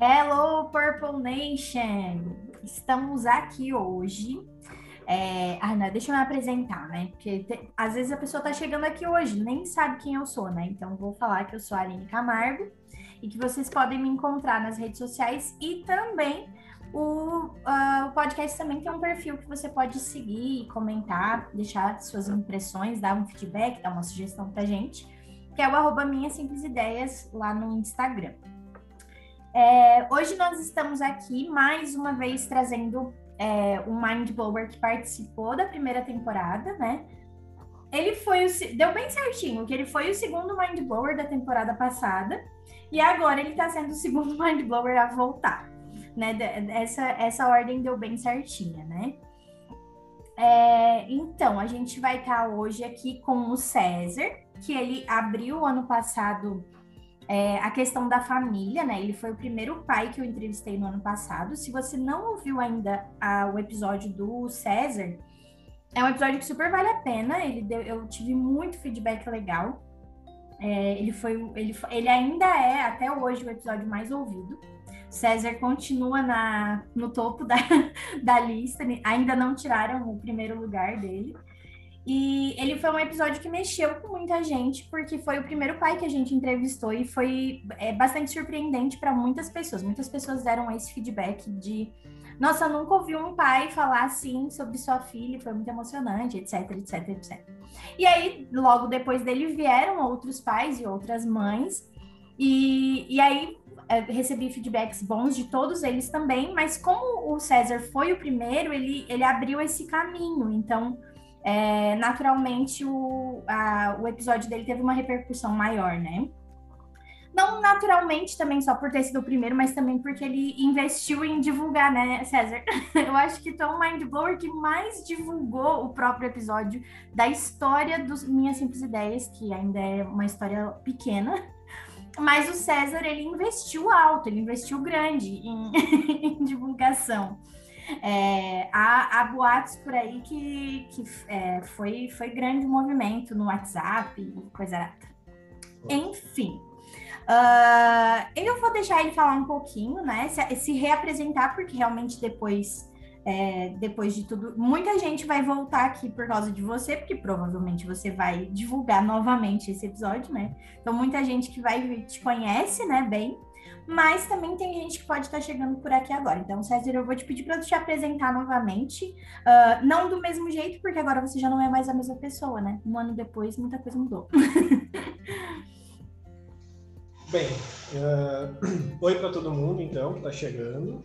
Hello, Purple Nation! Estamos aqui hoje. É... Ah, não, deixa eu me apresentar, né? Porque te... às vezes a pessoa tá chegando aqui hoje, nem sabe quem eu sou, né? Então vou falar que eu sou a Aline Camargo e que vocês podem me encontrar nas redes sociais e também o, uh, o podcast também tem um perfil que você pode seguir, comentar, deixar suas impressões, dar um feedback, dar uma sugestão pra gente, que é o arroba Minhas Simples Ideias lá no Instagram. É, hoje nós estamos aqui mais uma vez trazendo é, um Mind Blower que participou da primeira temporada, né? Ele foi o, deu bem certinho, que ele foi o segundo Mind Blower da temporada passada e agora ele está sendo o segundo Mind Blower a voltar, né? Essa, essa ordem deu bem certinha, né? É, então, a gente vai estar tá hoje aqui com o César, que ele abriu ano passado é, a questão da família, né? Ele foi o primeiro pai que eu entrevistei no ano passado. Se você não ouviu ainda a, o episódio do César, é um episódio que super vale a pena. Ele deu, eu tive muito feedback legal. É, ele foi, ele, ele ainda é até hoje o episódio mais ouvido. César continua na, no topo da, da lista, ainda não tiraram o primeiro lugar dele. E ele foi um episódio que mexeu com muita gente, porque foi o primeiro pai que a gente entrevistou e foi é, bastante surpreendente para muitas pessoas. Muitas pessoas deram esse feedback de: nossa, nunca ouvi um pai falar assim sobre sua filha, foi muito emocionante, etc, etc, etc. E aí, logo depois dele, vieram outros pais e outras mães, e, e aí é, recebi feedbacks bons de todos eles também, mas como o César foi o primeiro, ele, ele abriu esse caminho, então é, naturalmente o, a, o episódio dele teve uma repercussão maior, né? Não naturalmente também só por ter sido o primeiro, mas também porque ele investiu em divulgar, né, César? Eu acho que tu é o Mind Blower que mais divulgou o próprio episódio da história dos Minhas Simples Ideias, que ainda é uma história pequena. Mas o César, ele investiu alto, ele investiu grande em, em divulgação. É, há, há, boatos por aí que, que é, foi, foi grande movimento no WhatsApp e coisa. Enfim. Uh, eu vou deixar ele falar um pouquinho, né? Se, se reapresentar, porque realmente depois, é, depois de tudo, muita gente vai voltar aqui por causa de você, porque provavelmente você vai divulgar novamente esse episódio, né? Então, muita gente que vai te conhece, né, bem, mas também tem gente que pode estar chegando por aqui agora. Então, César, eu vou te pedir para te apresentar novamente, uh, não do mesmo jeito, porque agora você já não é mais a mesma pessoa, né? Um ano depois, muita coisa mudou. Bem, uh, oi para todo mundo, então, que está chegando.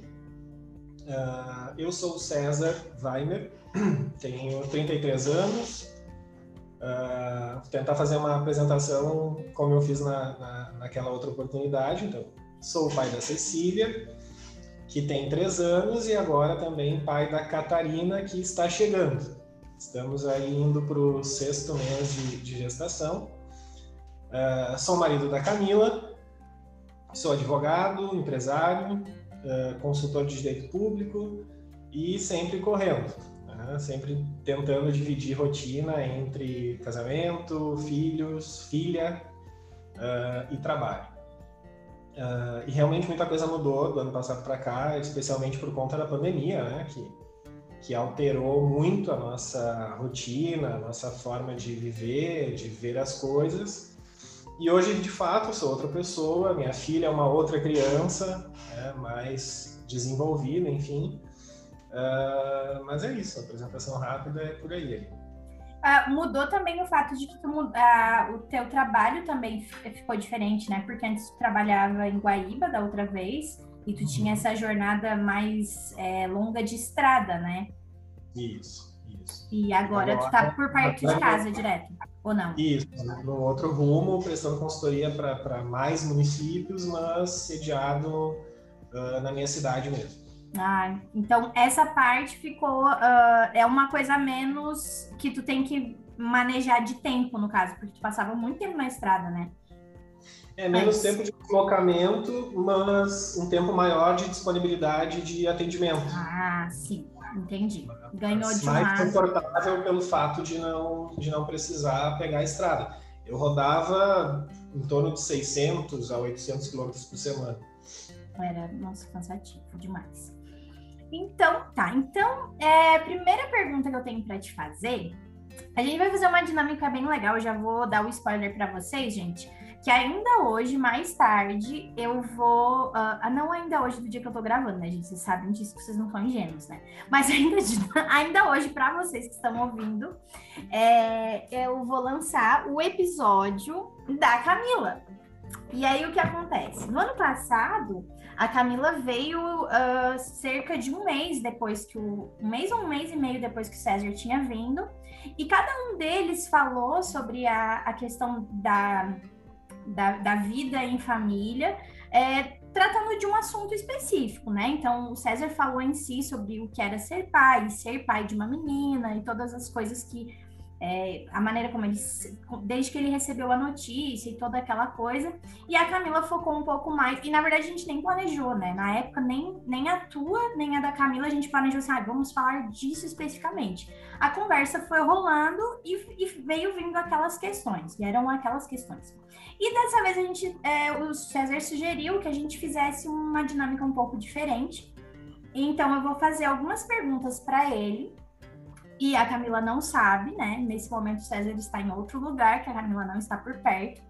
Uh, eu sou o César Weimer, tenho 33 anos. Uh, tentar fazer uma apresentação como eu fiz na, na, naquela outra oportunidade. Então, Sou o pai da Cecília, que tem três anos, e agora também pai da Catarina, que está chegando. Estamos aí indo para o sexto mês de, de gestação. Uh, sou marido da Camila, sou advogado, empresário, uh, consultor de direito público e sempre correndo, né? sempre tentando dividir rotina entre casamento, filhos, filha uh, e trabalho. Uh, e realmente muita coisa mudou do ano passado para cá, especialmente por conta da pandemia, né? Que, que alterou muito a nossa rotina, a nossa forma de viver, de ver as coisas. E hoje, de fato, sou outra pessoa, minha filha é uma outra criança, né? mais desenvolvida, enfim. Uh, mas é isso, apresentação rápida é por aí. Uh, mudou também o fato de que tu, uh, o teu trabalho também ficou diferente, né? Porque antes tu trabalhava em Guaíba da outra vez e tu tinha uhum. essa jornada mais é, longa de estrada, né? Isso, isso. E agora, agora tu tá por perto de casa direto, ou não? Isso, no outro rumo, prestando consultoria para mais municípios, mas sediado uh, na minha cidade mesmo. Ah, então essa parte ficou uh, é uma coisa menos que tu tem que manejar de tempo, no caso, porque tu passava muito tempo na estrada, né? É menos mas... tempo de deslocamento, mas um tempo maior de disponibilidade de atendimento. Ah, sim, entendi. Ganhou mas de mais confortável pelo fato de não de não precisar pegar a estrada. Eu rodava em torno de 600 a 800 quilômetros por semana. Era, nossa, cansativo demais. Então, tá. Então, é, primeira pergunta que eu tenho para te fazer, a gente vai fazer uma dinâmica bem legal. Já vou dar o spoiler para vocês, gente. Que ainda hoje, mais tarde, eu vou. Uh, não ainda hoje do dia que eu tô gravando, né, gente? Vocês sabem disso que vocês não são ingênuos, né? Mas ainda, ainda hoje, para vocês que estão ouvindo, é, eu vou lançar o episódio da Camila. E aí o que acontece? No ano passado, a Camila veio uh, cerca de um mês depois que o. Um mês ou um mês e meio depois que o César tinha vindo. E cada um deles falou sobre a, a questão da, da, da vida em família, é, tratando de um assunto específico, né? Então, o César falou em si sobre o que era ser pai, ser pai de uma menina e todas as coisas que é, a maneira como ele, desde que ele recebeu a notícia e toda aquela coisa. E a Camila focou um pouco mais, e na verdade a gente nem planejou, né? Na época, nem, nem a tua, nem a da Camila, a gente planejou assim, ah, vamos falar disso especificamente. A conversa foi rolando e, e, veio vindo aquelas questões, e eram aquelas questões. E dessa vez a gente, é, o César sugeriu que a gente fizesse uma dinâmica um pouco diferente. Então eu vou fazer algumas perguntas para ele e a Camila não sabe, né? Nesse momento César está em outro lugar, que a Camila não está por perto.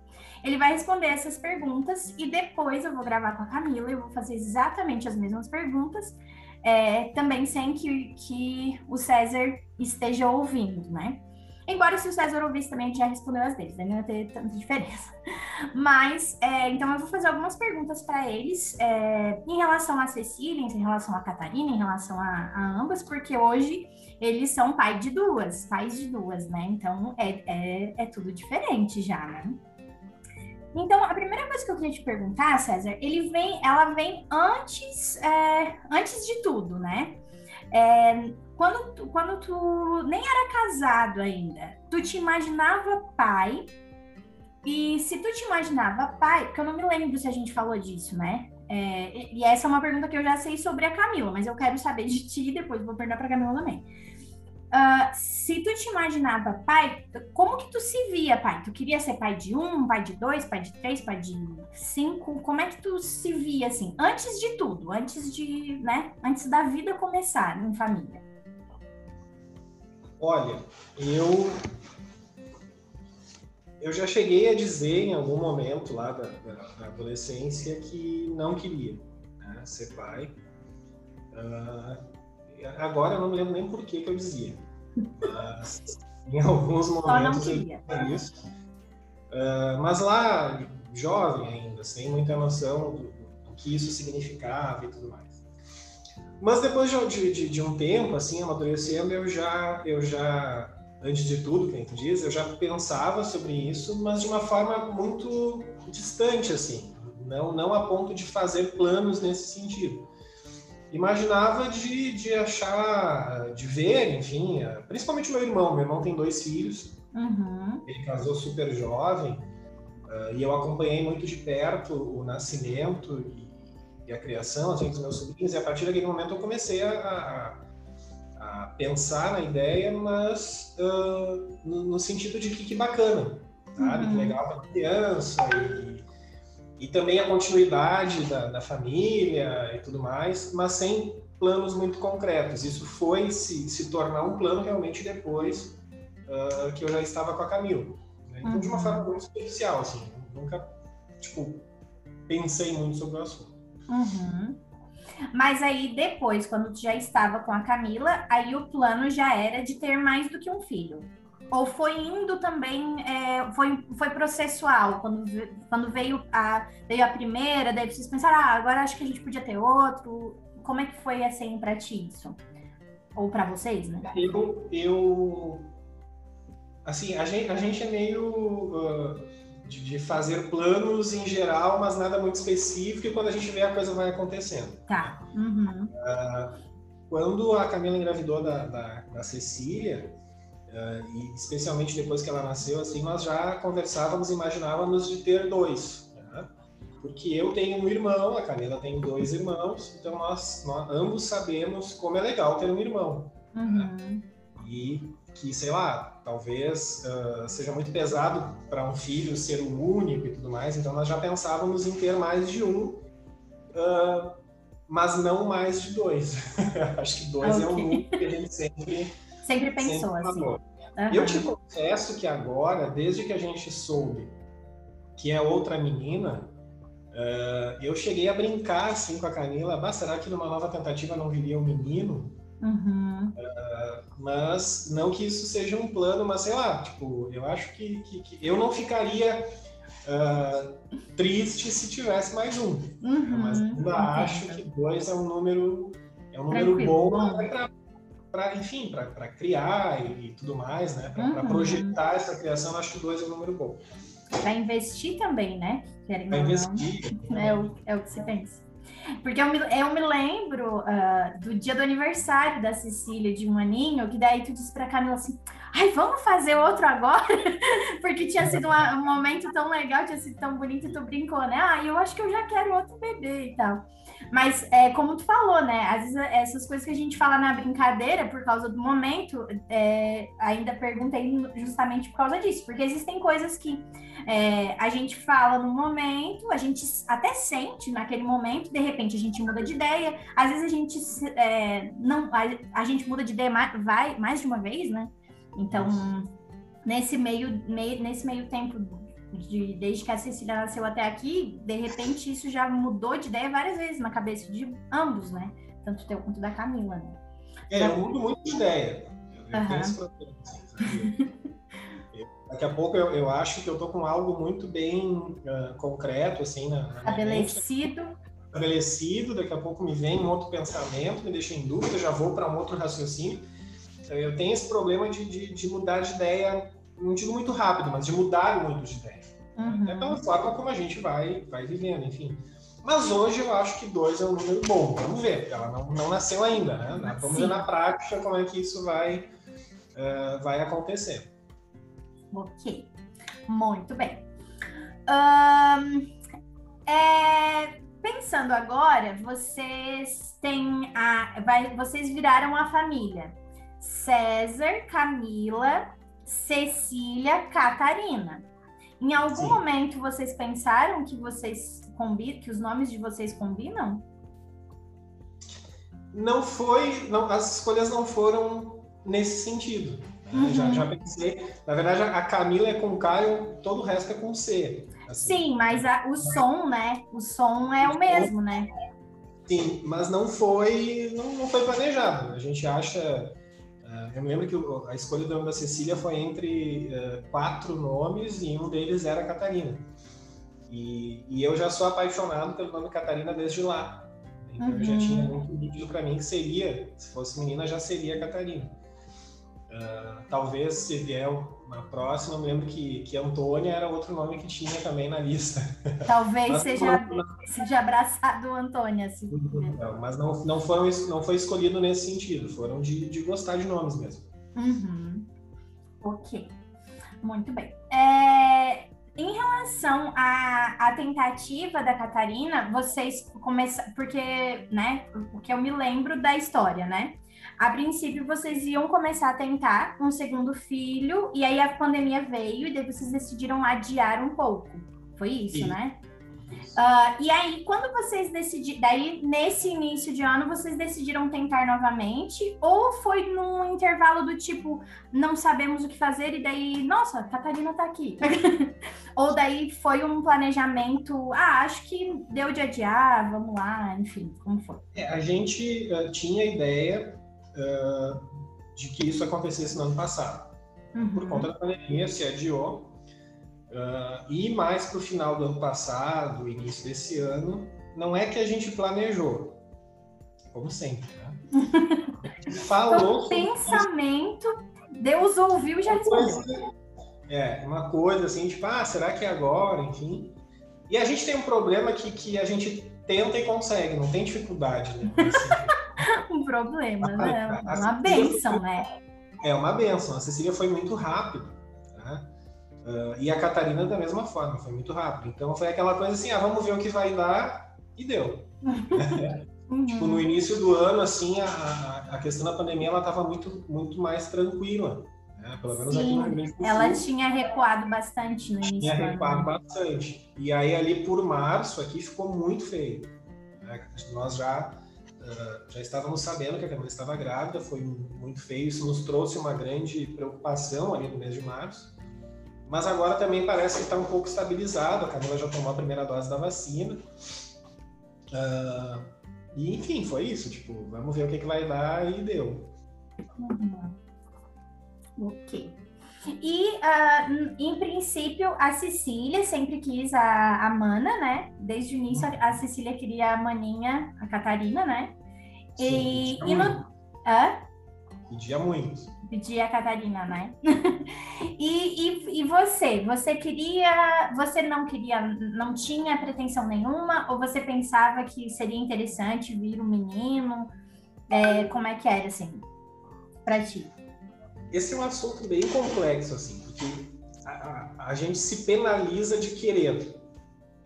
Ele vai responder essas perguntas e depois eu vou gravar com a Camila e vou fazer exatamente as mesmas perguntas, é, também sem que, que o César esteja ouvindo, né? Embora se o César ouvisse também, a gente já respondeu as deles, né? não ia ter tanta diferença. Mas, é, então eu vou fazer algumas perguntas para eles é, em relação a Cecília, em relação a Catarina, em relação a, a ambas, porque hoje eles são pai de duas, pais de duas, né? Então é, é, é tudo diferente já, né? Então, a primeira coisa que eu queria te perguntar, César, ele vem, ela vem antes, é, antes de tudo, né? É, quando, tu, quando tu nem era casado ainda, tu te imaginava pai? E se tu te imaginava pai, porque eu não me lembro se a gente falou disso, né? É, e essa é uma pergunta que eu já sei sobre a Camila, mas eu quero saber de ti e depois vou perguntar para a Camila também. Uh, se tu te imaginava pai, como que tu se via pai? Tu queria ser pai de um, pai de dois, pai de três, pai de cinco? Como é que tu se via assim? Antes de tudo, antes de, né? Antes da vida começar em família. Olha, eu eu já cheguei a dizer em algum momento lá da, da, da adolescência que não queria né, ser pai. Uh, agora eu não me lembro nem por que, que eu dizia, mas em alguns momentos eu dizia isso. Uh, mas lá, jovem ainda, sem muita noção do, do, que isso significava e tudo mais. Mas depois de, de, de um tempo, assim, amadurecendo, eu já, eu já antes de tudo, que a gente diz, eu já pensava sobre isso, mas de uma forma muito distante, assim, não, não a ponto de fazer planos nesse sentido. Imaginava de, de achar, de ver, enfim, principalmente meu irmão. Meu irmão tem dois filhos, uhum. ele casou super jovem, uh, e eu acompanhei muito de perto o nascimento e, e a criação assim, dos meus sobrinhos, e a partir daquele momento eu comecei a, a a pensar na ideia, mas uh, no, no, sentido de que, que bacana, sabe? Uhum. Que legal para criança e, e também a continuidade da, da, família e tudo mais, mas sem planos muito concretos. Isso foi se, se tornar um plano realmente depois uh, que eu já estava com a Camila. Né? Então, uhum. de uma uhum. forma muito especial, assim, nunca, tipo, pensei muito sobre o assunto. Uhum. Mas aí depois, quando tu já estava com a Camila, aí o plano já era de ter mais do que um filho. Ou foi indo também, é, foi, foi processual, quando, quando veio, a, veio a primeira, daí vocês pensaram, ah, agora acho que a gente podia ter outro. Como é que foi assim para ti isso? Ou para vocês, né? Eu, eu assim, a gente, a gente é meio uh, de, de, fazer planos em geral, mas nada muito específico, e quando a gente vê a coisa vai acontecendo. Tá. Uhum. Uh, quando a Camila engravidou da, da, da Cecília, e especialmente depois que ela nasceu, assim, nós já conversávamos, imaginávamos de ter dois. Né? Porque eu tenho um irmão, a Camila tem dois irmãos, então nós, nós ambos sabemos como é legal ter um irmão. Né? Uhum. Né? E que, sei lá, talvez uh, seja muito pesado para um filho ser o único e tudo mais, então nós já pensávamos em ter mais de um, uh, mas não mais de dois. Acho que dois okay. é um número que a gente sempre, sempre pensou sempre assim. Uhum. Eu te confesso que agora, desde que a gente soube que é outra menina, uh, eu cheguei a brincar assim com a Camila. Bah, será que numa nova tentativa não viria um menino? Uhum. Uh, mas não que isso seja um plano, mas sei lá, tipo, eu acho que, que, que eu não ficaria uh, triste se tivesse mais um. Uhum. Mas ainda acho que dois é um número é um número Tranquilo. bom para enfim para criar e, e, tudo mais, né? Para uhum. projetar essa criação, acho que dois é um número bom. Para investir também, né? Para investir. É o, é o que se pensa. Porque eu me, eu me lembro uh, do dia do aniversário da Cecília de um aninho, que daí tu disse pra Camila assim, ai, vamos fazer outro agora? Porque tinha sido uma, um momento tão legal, tinha sido tão bonito, e tu brincou, né? Ah, eu acho que eu já quero outro bebê e tal. Mas, é, como tu falou, né? Às vezes essas coisas que a gente fala na brincadeira, por causa do momento, é, ainda perguntei justamente por causa disso. Porque existem coisas que é, a gente fala no momento, a gente até sente naquele momento, de repente a gente muda de ideia. Às vezes a gente é, não, a, a, gente muda de ideia mais, vai mais de uma vez, né? Então, nesse meio, meio, nesse meio tempo de, desde que a Cecília nasceu até aqui, de repente isso já mudou de ideia várias vezes na cabeça de ambos, né? Tanto teu quanto da Camila, né? É, eu mudo muito de ideia. Eu, uhum. tenho esse problema, assim, Daqui a pouco eu, eu acho que eu tô com algo muito bem uh, concreto, assim, na, na Estabelecido. Estabelecido, daqui a pouco me vem um outro pensamento, me deixa em dúvida, já vou para um outro raciocínio. Então, eu tenho esse problema de, de, de, mudar de ideia, não digo muito rápido, mas de mudar muito de ideia. Uhum. É pela forma como a gente vai, vai vivendo, enfim. Mas hoje eu acho que dois é um número bom. Vamos ver, ela não, não nasceu ainda, né? Vamos Sim. ver na prática como é que isso vai, uh, vai acontecer. Ok, muito bem. Um, é, pensando agora, vocês têm a, vai, vocês viraram a família César, Camila, Cecília, Catarina. Em algum Sim. momento vocês pensaram que vocês combinam, que os nomes de vocês combinam? Não foi, não, as escolhas não foram nesse sentido. Uhum. Já, já pensei. Na verdade, a Camila é com K e todo o resto é com C. Assim. Sim, mas a, o som, né? O som é o mesmo, né? Sim, mas não foi, não, não foi planejado. A gente acha. Uh, eu me lembro que a escolha do nome da Cecília foi entre uh, quatro nomes e um deles era Catarina. E, e, eu já sou apaixonado pelo nome Catarina desde lá. Então uhum. eu já tinha uhum. muito nítido para mim que seria, se fosse menina, já seria Catarina. Uh, talvez se vier uma próxima, eu me lembro que, que Antônia era outro nome que tinha também na lista. Talvez mas, seja, não, seja abraçado Antônia. Assim. Não, mas não, não, foram, não foi escolhido nesse sentido, foram de, de gostar de nomes mesmo. Uhum. Ok, muito bem. É, em relação à, à tentativa da Catarina, vocês começaram. Porque, né, o que eu me lembro da história, né? A princípio, vocês iam começar a tentar um segundo filho, e aí a pandemia veio, e daí vocês decidiram adiar um pouco. Foi isso, Sim. né? Uh, e aí, quando vocês decidiram, daí nesse início de ano, vocês decidiram tentar novamente? Ou foi num intervalo do tipo, não sabemos o que fazer, e daí, nossa, a Catarina tá aqui? ou daí foi um planejamento, ah, acho que deu de adiar, vamos lá, enfim, como foi? É, a gente uh, tinha ideia uh, de que isso acontecesse no ano passado. Uhum. Por conta da pandemia, se adiou. Uh, e mais para o final do ano passado, início desse ano, não é que a gente planejou, como sempre, né? Falou. pensamento, Deus ouviu e já respondeu. É, uma coisa assim, tipo, ah, será que é agora? Enfim. E a gente tem um problema que, que a gente tenta e consegue, não tem dificuldade, né? um problema, né? Uma benção, né? É uma benção. A Cecília foi muito rápido, né? Uh, e a Catarina da mesma forma, foi muito rápido. Então foi aquela coisa assim, ah, vamos ver o que vai dar, e deu. uhum. Tipo, no início do ano, assim, a, a questão da pandemia, ela estava muito, muito mais tranquila. Né? Pelo menos Sim, aqui no Rio Grande do Sul. Ela tinha recuado bastante no início. Tinha recuado bastante. E aí, ali por março, aqui ficou muito feio. Né? Nós já uh, já estávamos sabendo que a Camila estava grávida, foi muito feio, isso nos trouxe uma grande preocupação ali no mês de março. Mas agora também parece que está um pouco estabilizado, a Camila já tomou a primeira dose da vacina. Uh, e enfim, foi isso, tipo, vamos ver o que, que vai dar e deu. Ok. E, uh, em princípio, a Cecília sempre quis a, a Mana, né? Desde o início, a, Cecília queria a Maninha, a Catarina, né? Sim, e, e no. Hã? Pedia muito. Pedia a Catarina, né? e, e, e você? Você queria. Você não queria. Não tinha pretensão nenhuma? Ou você pensava que seria interessante vir um menino? É, como é que era, assim, pra ti? Esse é um assunto bem complexo, assim, porque a, a, a gente se penaliza de querer.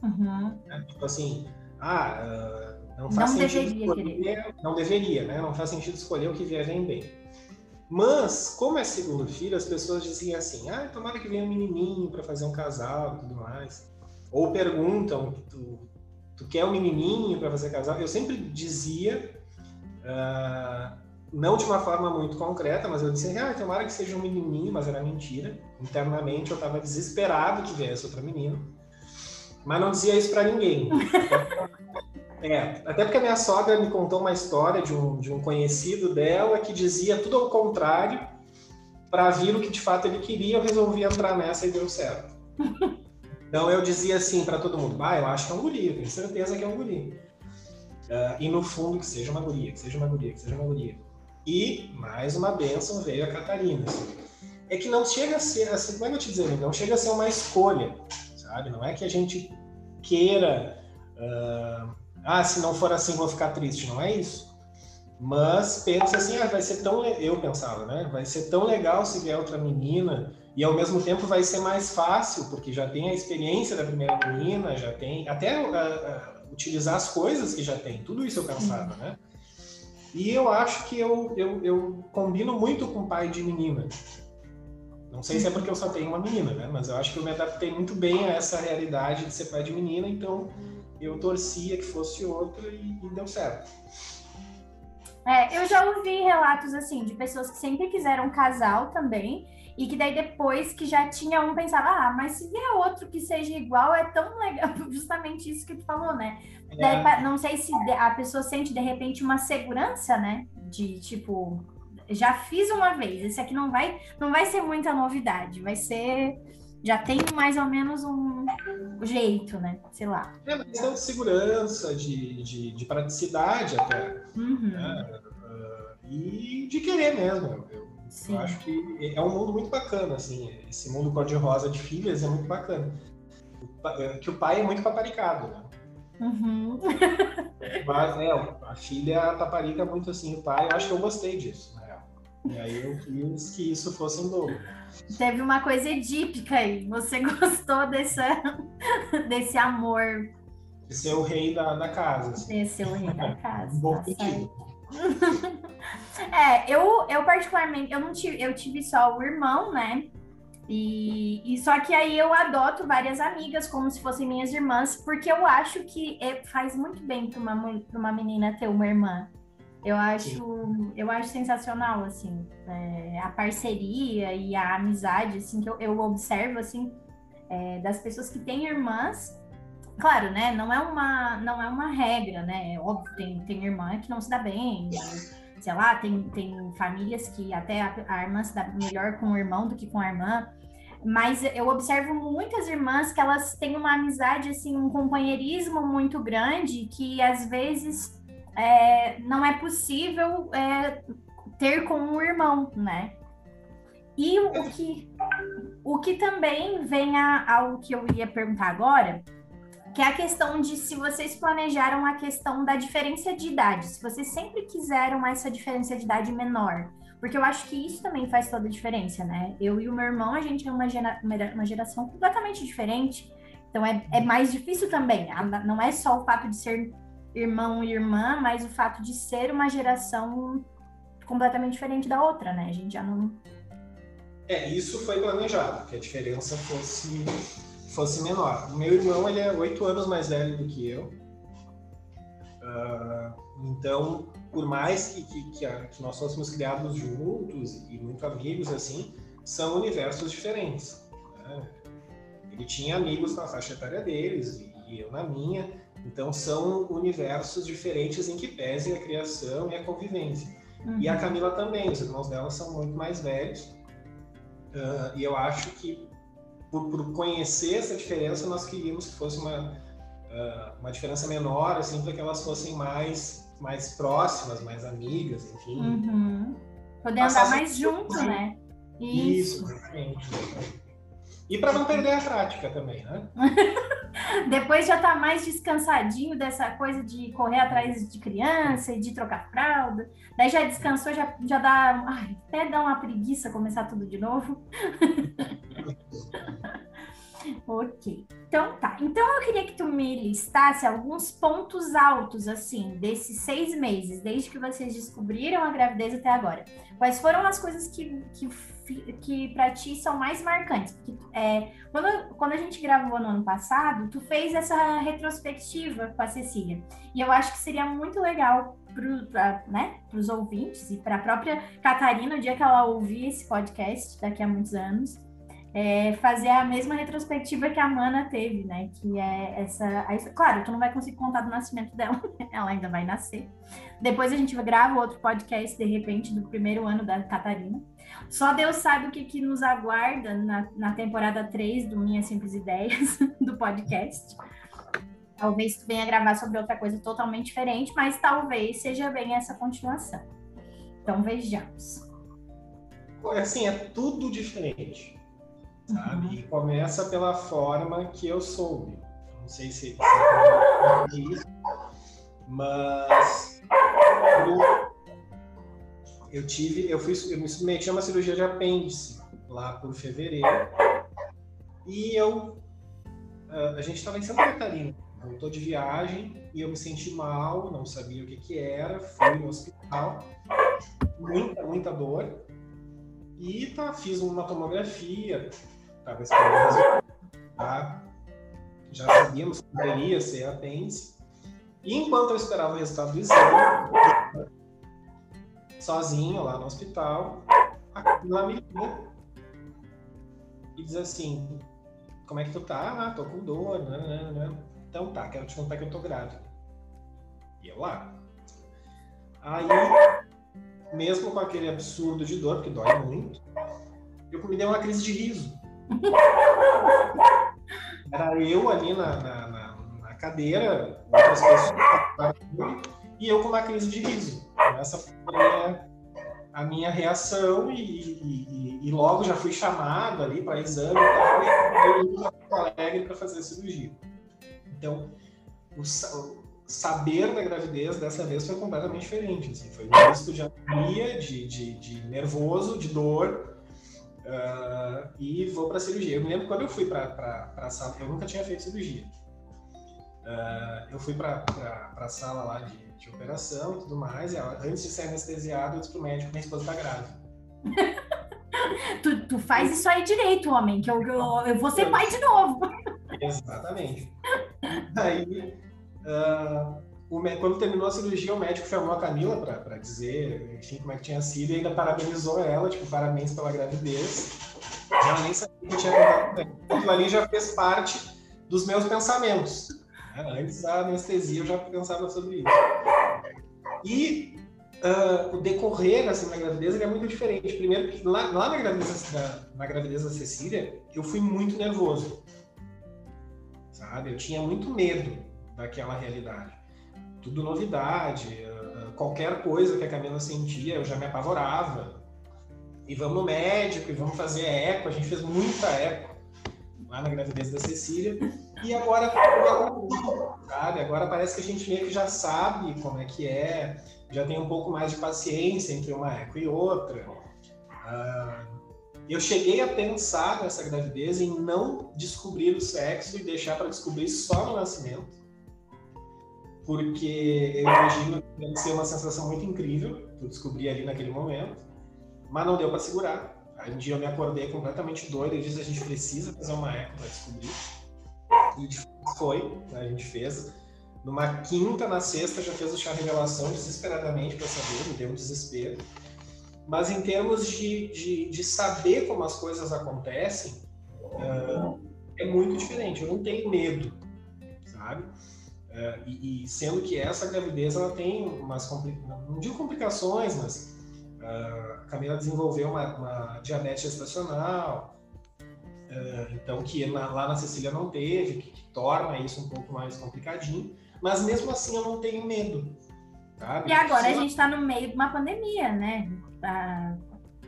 Uhum. Né? Tipo assim, ah, uh, não faz não sentido escolher, querer. não deveria, né? Não faz sentido escolher o que vier vem bem. Mas, como é segundo filho, as pessoas diziam assim, ah, tomara que venha um menininho para fazer um casal e tudo mais. Ou perguntam, tu, tu quer um menininho para fazer casal? Eu sempre dizia, uh, não de uma forma muito concreta, mas eu disse, ah, tomara que seja um menininho, mas era mentira. Internamente eu estava desesperado que viesse outra menina, mas não dizia isso para ninguém. é, até porque a minha sogra me contou uma história de um, de um conhecido dela que dizia tudo ao contrário, para vir o que de fato ele queria, eu resolvi entrar nessa e deu certo. Então eu dizia assim para todo mundo, ah, eu acho que é um guri, eu tenho certeza que é um guri. Uh, e no fundo que seja uma guria, que seja uma guria, que seja uma guria. E mais uma bênção veio a Catarina. Assim. É que não chega a ser, assim, como é que eu te dizer, não chega a ser uma escolha, sabe? Não é que a gente queira, uh, ah, se não for assim vou ficar triste, não é isso. Mas pensa assim, ah, vai ser tão, eu pensava, né? Vai ser tão legal se vier outra menina e ao mesmo tempo vai ser mais fácil porque já tem a experiência da primeira menina, já tem até uh, uh, utilizar as coisas que já tem. Tudo isso eu pensava, né? E eu acho que eu, eu, eu combino muito com pai de menina. Não sei se é porque eu só tenho uma menina, né? Mas eu acho que eu me adaptei muito bem a essa realidade de ser pai de menina, então eu torcia que fosse outra e, e deu certo. É, eu já ouvi relatos assim de pessoas que sempre quiseram casal também e que daí depois que já tinha um pensava, ah, mas se vier outro que seja igual é tão legal, justamente isso que tu falou, né? É. Daí, não sei se a pessoa sente de repente uma segurança, né? De tipo, já fiz uma vez, esse aqui não vai, não vai ser muita novidade, vai ser já tem mais ou menos um jeito, né? Sei lá. É uma questão de segurança, de, de, de praticidade até. Uhum. Né? E de querer mesmo. Eu, Sim. eu acho que é um mundo muito bacana, assim. Esse mundo cor-de-rosa de filhas é muito bacana. Que o pai é muito paparicado, né? Uhum. Mas é, a filha taparica muito assim o pai. Eu acho que eu gostei disso, na real. E aí eu quis que isso fosse um dobro. Teve uma coisa edípica aí. Você gostou desse, desse amor. De ser o rei da, da casa. Assim. De ser o rei da casa. Bom tá é, eu, eu particularmente, eu não tive, eu tive só o irmão, né? E, e, só que aí eu adoto várias amigas como se fossem minhas irmãs, porque eu acho que é, faz muito bem para uma, uma menina ter uma irmã. Eu acho, eu acho sensacional, assim, é, a parceria e a amizade, assim, que eu, eu observo, assim, é, das pessoas que têm irmãs. Claro, né, não é uma, não é uma regra, né, é óbvio, tem, tem irmã que não se dá bem, sei lá, tem, tem famílias que até a, a irmã se dá melhor com o irmão do que com a irmã, mas eu observo muitas irmãs que elas têm uma amizade, assim, um companheirismo muito grande que às vezes é, não é possível é, ter com um irmão, né? E o, o, que, o que também vem a, ao que eu ia perguntar agora, que é a questão de se vocês planejaram a questão da diferença de idade, se vocês sempre quiseram essa diferença de idade menor. Porque eu acho que isso também faz toda a diferença, né? Eu e o meu irmão, a gente é uma, gera, uma geração completamente diferente. Então é, é mais difícil também. Não é só o fato de ser irmão e irmã, mas o fato de ser uma geração completamente diferente da outra, né? A gente já não. É, isso foi planejado, que a diferença fosse, fosse menor. O meu irmão, ele é oito anos mais velho do que eu. Uh, então, por mais que, que, que, a, que, nós fôssemos criados juntos e muito amigos, assim, são universos diferentes. Né? Ele tinha amigos na faixa etária deles e eu na minha, então são universos diferentes em que pese a criação e a convivência. Uhum. E a uhum. Camila também, os irmãos dela são muito mais velhos, uh, e eu acho que por, por, conhecer essa diferença, nós queríamos que fosse uma, uh, uma diferença menor, assim, para que elas fossem mais, mais próximas, mais amigas, enfim. Uhum. Poder andar mais junto, né? Isso, Isso exatamente. E para não perder a prática também, né? Depois já tá mais descansadinho dessa coisa de correr atrás de criança e de trocar fralda. Daí já descansou, já, já dá. Ai, até dá uma preguiça começar tudo de novo. ok. Então tá. Então eu queria que tu me listasse alguns pontos altos, assim, desses seis meses, desde que vocês descobriram a gravidez até agora. Quais foram as coisas que, que que para ti são mais marcantes? Porque é, quando, quando a gente gravou no ano passado, tu fez essa retrospectiva com a Cecília. E eu acho que seria muito legal para né, os ouvintes e para a própria Catarina, o dia que ela ouvir esse podcast, daqui a muitos anos, é, fazer a mesma retrospectiva que a Mana teve, né? Que é essa. Claro, tu não vai conseguir contar do nascimento dela, ela ainda vai nascer. Depois a gente grava outro podcast, de repente, do primeiro ano da Catarina. Só Deus sabe o que, que nos aguarda na, na temporada 3 do Minhas Simples Ideias, do podcast. Talvez tu venha gravar sobre outra coisa totalmente diferente, mas talvez seja bem essa continuação. Então vejamos. Assim, é tudo diferente, sabe? Uhum. E começa pela forma que eu soube. Não sei se você isso, mas eu tive, eu fui, eu me submeti a uma cirurgia de apêndice lá por fevereiro e eu, a gente estava em Santa Catarina, voltou de viagem e eu me senti mal, não sabia o que que era, fui no hospital, muita, muita dor e tá, fiz uma tomografia, estava esperando tá? já sabíamos que poderia ser apêndice. E enquanto eu esperava o resultado do exame, sozinho lá no hospital, a me liga e diz assim, como é que tu tá? Ah, tô com dor, né, né, né. Então tá, quero te contar que eu tô grávida. E eu lá. Aí, mesmo com aquele absurdo de dor, porque dói muito, eu me deu uma crise de riso. Era eu ali na, na, na, na cadeira, outras pessoas, e eu com uma crise de riso. Essa foi a minha reação e, e, e, logo já fui chamado ali para exame e tal, e eu para Porto Alegre para fazer a cirurgia. Então, o, saber da gravidez dessa vez foi completamente diferente. Assim, foi um misto de agonia, de, de, de, nervoso, de dor, uh, e vou para cirurgia. Eu me lembro quando eu fui para a sala, eu nunca tinha feito cirurgia. Uh, eu fui para a sala lá de de operação e tudo mais. E antes de ser anestesiado, eu disse pro médico: minha esposa tá grávida. tu, tu faz isso aí direito, homem, que eu, eu, eu vou ser pai de novo. Exatamente. Aí, uh, o, quando terminou a cirurgia, o médico chamou a Camila para dizer, enfim, como é que tinha sido e ainda parabenizou ela, tipo, parabéns pela gravidez. Ela nem sabia que tinha contado Aquilo ali já fez parte dos meus pensamentos. Né? Antes da anestesia eu já pensava sobre isso. E uh, o decorrer assim, na gravidez é muito diferente. Primeiro, lá, lá na, gravidez da, na gravidez da Cecília, eu fui muito nervoso. Sabe? Eu tinha muito medo daquela realidade. Tudo novidade, uh, qualquer coisa que a Camila sentia, eu já me apavorava. E vamos no médico, e vamos fazer eco. A gente fez muita eco lá na gravidez da Cecília. E agora, sabe? Agora parece que a gente meio que já sabe como é que é, já tem um pouco mais de paciência entre uma eco e outra. Uh, eu cheguei a pensar nessa gravidez em não descobrir o sexo e deixar para descobrir só no nascimento, porque eu imagino que deve ser uma sensação muito incrível que eu descobri ali naquele momento, mas não deu para segurar. Aí um dia eu me acordei completamente doido e disse a gente precisa fazer uma eco para descobrir. E foi, a gente fez. Numa quinta, na sexta, já fez o chá revelação desesperadamente para saber, me deu um desespero. Mas em termos de, de, de saber como as coisas acontecem, uh, é muito diferente. Eu não tenho medo, sabe? Uh, e, e, sendo que essa gravidez ela tem umas não digo complicações, mas uh, a Camila desenvolveu uma, uma diabetes gestacional, uh, então que na, lá na Cecília não teve, que, que, torna isso um pouco mais complicadinho. Mas mesmo assim eu não tenho medo. Sabe? E agora a gente está no meio de uma pandemia, né? Tá...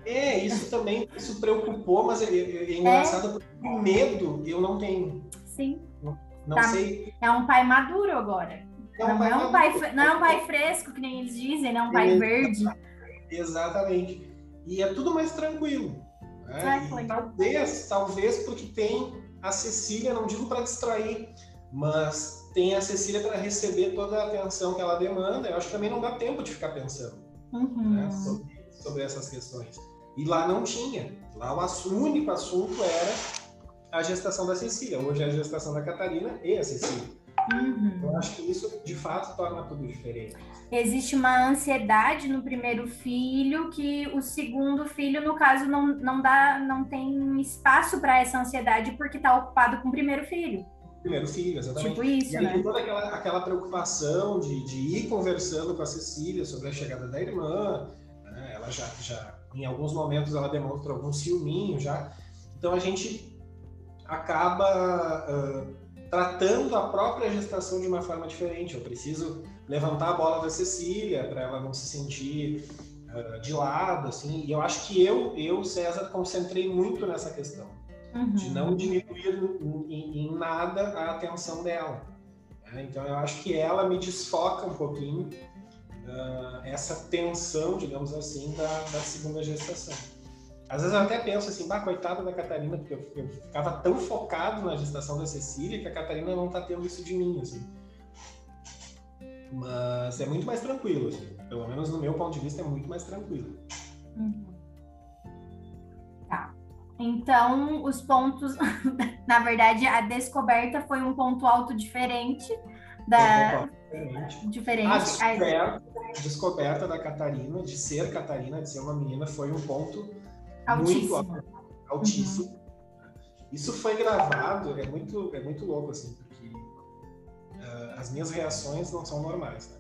É, isso também isso preocupou, mas é, é, é engraçado é. porque medo eu não tenho. Sim. Não, tá. sei. É um pai maduro agora. É um não, é um pai, não é um pai fresco, que nem eles dizem, não é um pai verde. Exatamente. E é tudo mais tranquilo. Né? talvez, talvez porque tem a Cecília, não digo para distrair, mas tem a Cecília para receber toda a atenção que ela demanda. Eu acho que também não dá tempo de ficar pensando uhum. né, sobre, sobre, essas questões. E lá não tinha. Lá o, único assunto era a gestação da Cecília. Hoje é a gestação da Catarina e a Cecília. Uhum. Eu acho que isso, de fato, torna tudo diferente. Existe uma ansiedade no primeiro filho que o segundo filho, no caso, não, não, dá, não tem espaço para essa ansiedade porque está ocupado com o primeiro filho. Primeiro filho, exatamente. Tipo isso, e aí né? toda aquela, aquela preocupação de, de ir conversando com a Cecília sobre a chegada da irmã, né? ela já, já, em alguns momentos, ela demonstra algum ciúminho já. Então a gente acaba uh, tratando a própria gestação de uma forma diferente. Eu preciso levantar a bola da Cecília para ela não se sentir uh, de lado, assim. E eu acho que eu, eu César, concentrei muito nessa questão uhum. de não diminuir em, em, nada a atenção dela. Né? Então eu acho que ela me desfoca um pouquinho uh, essa tensão, digamos assim, da, da segunda gestação. Às vezes eu até penso assim, bah, coitada da Catarina, porque eu, eu, ficava tão focado na gestação da Cecília que a Catarina não tá tendo isso de mim, assim. Mas é muito mais tranquilo, assim. Pelo menos no meu ponto de vista é muito mais tranquilo. Uhum. Tá. Então, os pontos, na verdade, a descoberta foi um ponto alto diferente da diferente. diferente. A descoberta, a descoberta da Catarina, de ser Catarina, de ser uma menina, foi um ponto Altíssimo. Muito altíssimo. Uhum. Isso foi gravado, é muito, é muito louco, assim, porque uh, as minhas reações não são normais, né?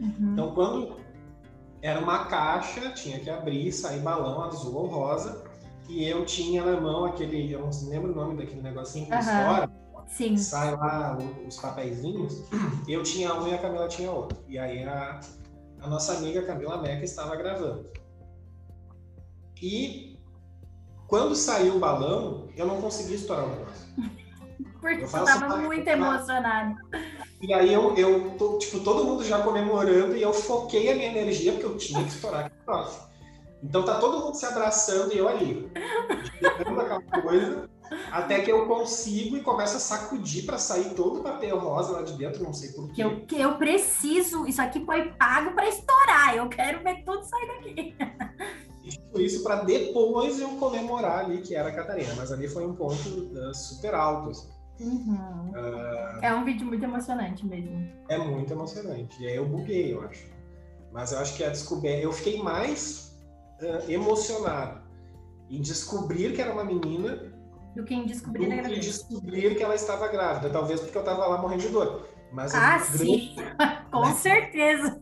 Uhum. Então, quando era uma caixa, tinha que abrir, sair balão azul ou rosa, e eu tinha na mão aquele, eu não lembro o nome daquele negocinho que uhum. estoura, Sim. sai lá os papeizinhos, eu tinha um e a Camila tinha outro. E aí a, a nossa amiga Camila Meca estava gravando. E quando saiu o balão, eu não consegui estourar o negócio. Porque você estava muito emocionado. E aí eu, eu tô, tipo, todo mundo já comemorando e eu foquei a minha energia porque eu tinha que estourar aquele negócio. Então tá todo mundo se abraçando e eu ali, aquela coisa, até que eu consigo e começo a sacudir para sair todo o papel rosa lá de dentro, não sei porquê. Eu, eu preciso, isso aqui foi pago para estourar, eu quero ver tudo sair daqui. Tipo, isso para depois eu comemorar ali que era a Catarina, mas ali foi um ponto uh, super alto. Assim. Uhum. Uh, é um vídeo muito emocionante mesmo. É muito emocionante. E aí eu buguei, eu acho. Mas eu acho que a descoberta. Eu fiquei mais uh, emocionado em descobrir que era uma menina do que em descobrir do que descobrir que ela estava grávida. Talvez porque eu estava lá morrendo de dor. Mas ah, sim, com certeza.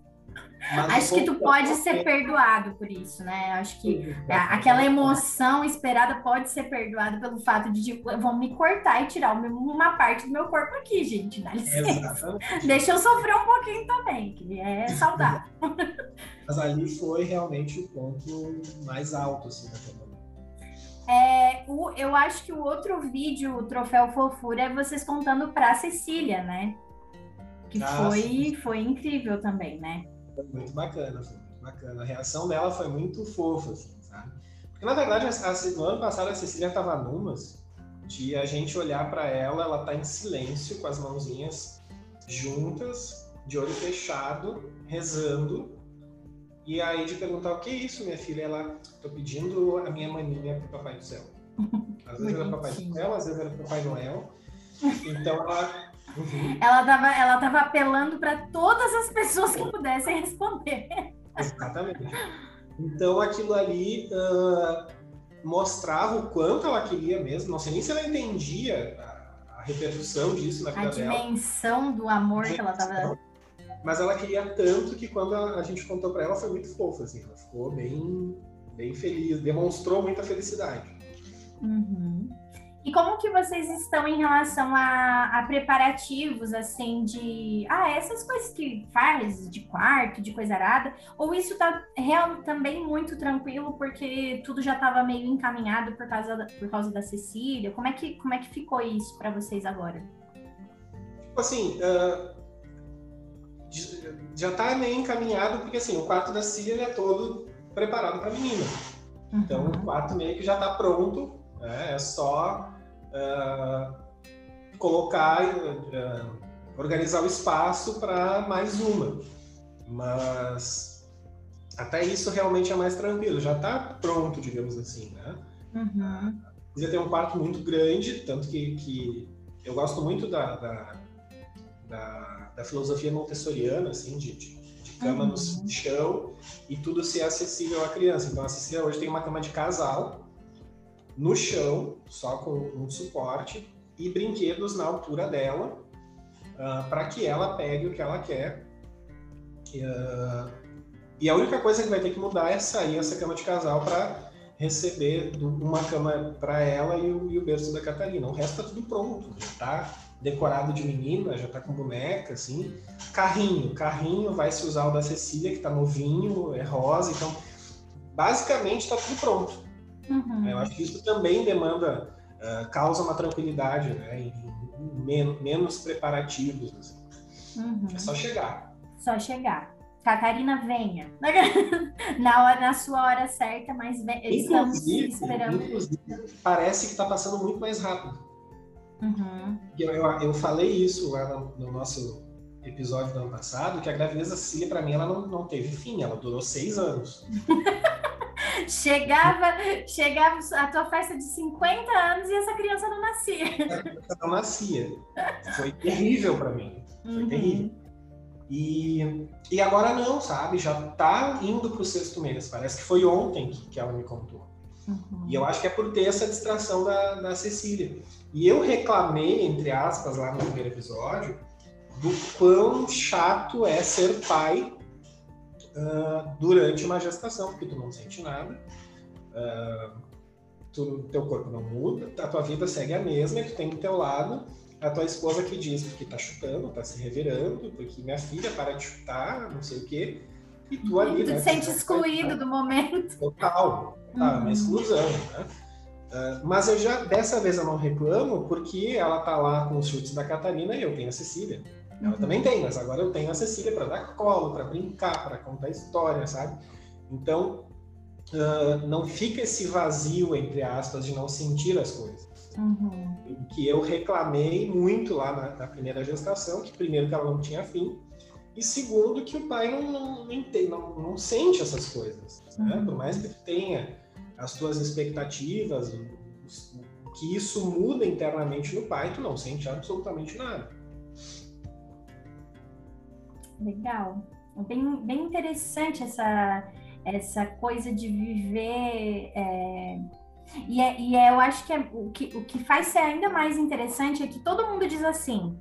Mas Acho que tu pode ser perdoado por isso, né? Acho que aquela emoção esperada pode ser perdoada pelo fato de, tipo, vão me cortar e tirar uma parte do meu corpo aqui, gente. Dá licença. Deixa eu sofrer um pouquinho também, que é saudável. Mas ali foi realmente o ponto mais alto, assim, naquele momento. É, o, eu acho que o outro vídeo, o Troféu Fofura, é vocês contando pra Cecília, né? Que ah, foi, foi incrível também, né? Foi muito bacana, foi muito bacana. A reação dela foi muito fofa, assim, sabe? Porque, na verdade, a, no ano passado a Cecília estava numas de a gente olhar para ela, ela tá em silêncio, com as mãozinhas juntas, de olho fechado, rezando. E aí de perguntar o que é isso, minha filha? Ela, tô pedindo a minha maninha pro Papai do Céu. Às vezes era Papai do Céu, às vezes era Papai Noel. Então ela Uhum. Ela estava ela tava apelando para todas as pessoas que pudessem responder. Exatamente. Então aquilo ali uh, mostrava o quanto ela queria mesmo. Não sei nem se ela entendia a, a repercussão disso na vida dela. A dimensão do amor que ela estava. Mas ela queria tanto que quando a, a gente contou para ela foi muito fofa, assim. Ela ficou bem, bem feliz, demonstrou muita felicidade. Uhum. E como que vocês estão em relação a, a, preparativos, assim, de... Ah, essas coisas que faz, de quarto, de coisa arada, ou isso tá real, também muito tranquilo, porque tudo já estava meio encaminhado por causa, da, por causa da Cecília? Como é que, como é que ficou isso para vocês agora? Tipo assim, uh, já está meio encaminhado, porque assim, o quarto da Cecília é todo preparado para menina. Uhum. Então, o quarto meio que já está pronto, né? é só uh, colocar, uh, organizar o espaço para mais uma. Mas até isso realmente é mais tranquilo, já está pronto, digamos assim, né? Uhum. Precisa ter um quarto muito grande, tanto que, que eu gosto muito da, da, da, da filosofia montessoriana, assim, de, de, de cama uhum. no chão e tudo ser acessível à criança. Então a Cecília hoje tem uma cama de casal, no chão, só com um suporte, e brinquedos na altura dela, uh, ah, para que ela pegue o que ela quer. Uh, e a única coisa que vai ter que mudar é sair essa cama de casal para receber uma cama para ela e o, e o, berço da Catarina. O resto tá tudo pronto, já tá decorado de menina, já tá com boneca, assim. Carrinho, carrinho vai se usar o da Cecília, que tá novinho, é rosa, então basicamente tá tudo pronto. Uhum. Eu acho que isso também demanda, uh, causa uma tranquilidade, né? Em men menos preparativos. Assim. Uhum. É só chegar. Só chegar. Catarina, venha. na, hora, na sua hora certa, mas estamos esperando. Inclusive, parece que está passando muito mais rápido. Uhum. Eu, eu, eu, falei isso lá no, no, nosso episódio do ano passado, que a gravidez da Cecília, para mim, ela não, não teve fim, ela durou seis anos. chegava, chegava a tua festa de 50 anos e essa criança não nascia. Não nascia. Foi terrível para mim. Foi uhum. terrível. E, e agora não, sabe? Já tá indo pro sexto mês. Parece que foi ontem que, que ela me contou. Uhum. E eu acho que é por ter essa distração da, da Cecília. E eu reclamei, entre aspas, lá no primeiro episódio, do quão chato é ser pai uh, durante uma gestação, porque tu não sente nada, uh, tu, teu corpo não muda, a tua vida segue a mesma, e tu tem do teu lado a tua esposa que diz porque tá chutando, tá se revirando, porque minha filha para de chutar, não sei o quê, e tu ali, e tu né? te sente excluído do momento. Total, tá, uhum. uma exclusão, né? Uh, mas eu já, dessa vez eu não reclamo, porque ela tá lá com os chutes da Catarina e eu tenho a Cecília. Ela uhum. também tem, mas agora eu tenho a Cecília para dar colo, para brincar, para contar história, sabe? Então, uh, não fica esse vazio, entre aspas, de não sentir as coisas. Uhum. Que eu reclamei muito lá na, na, primeira gestação, que primeiro que ela não tinha fim, e segundo que o pai não, não, não, não sente essas coisas. Né? Uhum. Por mais que tenha as tuas expectativas, que isso muda internamente no pai, tu não sente absolutamente nada. Legal. Bem, bem interessante essa, essa coisa de viver. É... E, é, e é, eu acho que, é, o que o que faz ser ainda mais interessante é que todo mundo diz assim: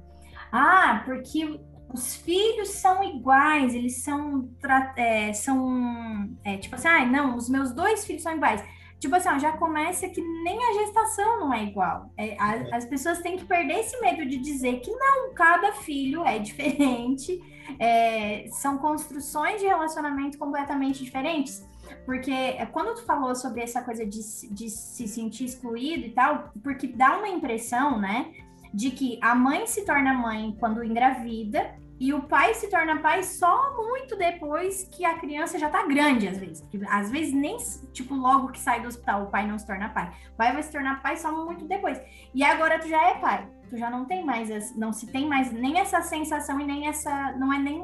ah, porque os filhos são iguais, eles são, é, são é, tipo assim, ah, não, os meus dois filhos são iguais. Tipo assim, ó, já começa que nem a gestação não é igual. É, a, as pessoas têm que perder esse medo de dizer que não, cada filho é diferente, é, são construções de relacionamento completamente diferentes. Porque é, quando tu falou sobre essa coisa de, de se sentir excluído e tal, porque dá uma impressão, né, de que a mãe se torna mãe quando engravida e o pai se torna pai só muito depois que a criança já tá grande, às vezes. Porque, às vezes, nem, tipo, logo que sai do hospital, o pai não se torna pai. O pai vai se tornar pai só muito depois. E agora tu já é pai. Tu já não tem mais, não se tem mais nem essa sensação e nem essa, não é nem,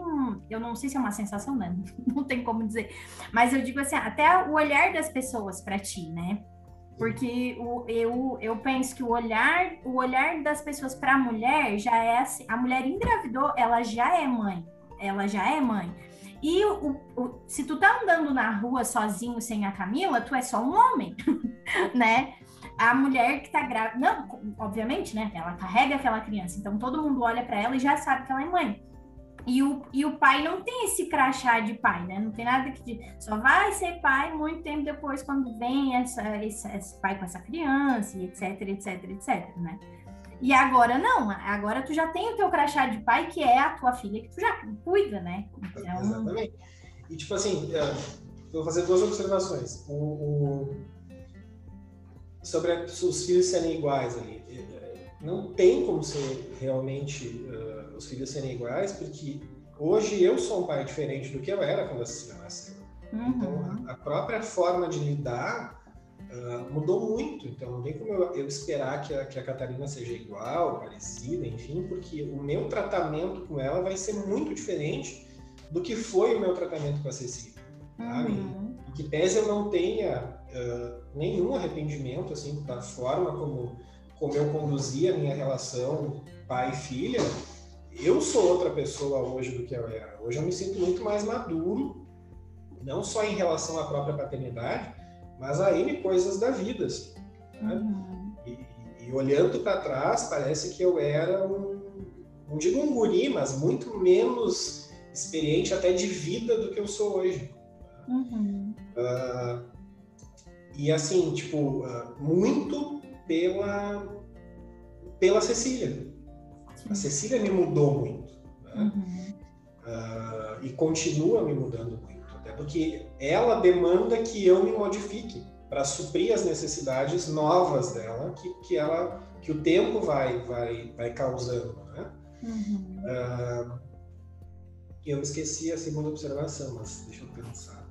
eu não sei se é uma sensação, né? Não tem como dizer. Mas eu digo assim, até o olhar das pessoas para ti, né? Porque o, eu, eu penso que o olhar, o olhar das pessoas para a mulher já é assim. A mulher engravidou, ela já é mãe. Ela já é mãe. E o, o, se tu tá andando na rua sozinho sem a Camila, tu é só um homem, né? A mulher que tá grávida, não, obviamente, né? Ela carrega aquela criança, então todo mundo olha para ela e já sabe que ela é mãe. E o, e o pai não tem esse crachá de pai, né? Não tem nada que só vai ser pai muito tempo depois quando vem essa, esse, esse pai com essa criança, etc, etc, etc, né? E agora não, agora tu já tem o teu crachá de pai, que é a tua filha, que tu já cuida, né? Então... Exatamente. E tipo assim, é, vou fazer duas observações. O, o... Sobre os filhos serem iguais ali. É, não tem como ser realmente os filhos serem iguais, porque hoje eu sou um pai diferente do que eu era quando a Cecília nasceu. Uhum. Então, a própria forma de lidar uh, mudou muito. Então, não tem como eu, eu esperar que a, que a, Catarina seja igual, parecida, enfim, porque o meu tratamento com ela vai ser muito diferente do que foi o meu tratamento com a Cecília. Uhum. E que pese eu não tenha uh, nenhum arrependimento assim da forma como, como eu conduzia a minha relação pai e filha, eu sou outra pessoa hoje do que eu era. Hoje eu me sinto muito mais maduro, não só em relação à própria paternidade, mas a N coisas da vida. Assim, né? uhum. e, e, olhando para trás, parece que eu era um, não digo um guri, mas muito menos experiente até de vida do que eu sou hoje. Uhum. Uh, e assim, tipo, uh, muito pela, pela Cecília. A Cecília me mudou muito. Né? Uhum. Uh, e continua me mudando muito. Até porque ela demanda que eu me modifique para suprir as necessidades novas dela, que, que, ela, que o tempo vai, vai, vai causando. Né? Uhum. Uh, eu esqueci a segunda observação, mas deixa eu pensar.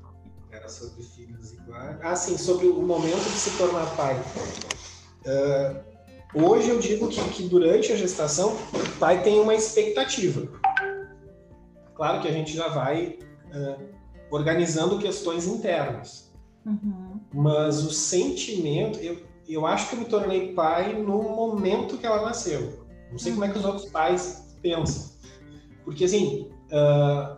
Era sobre filhos iguais. Ah, sim, sobre o momento de se tornar pai. Uh, hoje eu digo que, que durante a gestação, o pai tem uma expectativa. Claro que a gente já vai uh, organizando questões internas. Uhum. Mas o sentimento, eu, eu acho que eu me tornei pai no momento que ela nasceu. Não sei uhum. como é que os outros pais pensam. Porque, assim, uh,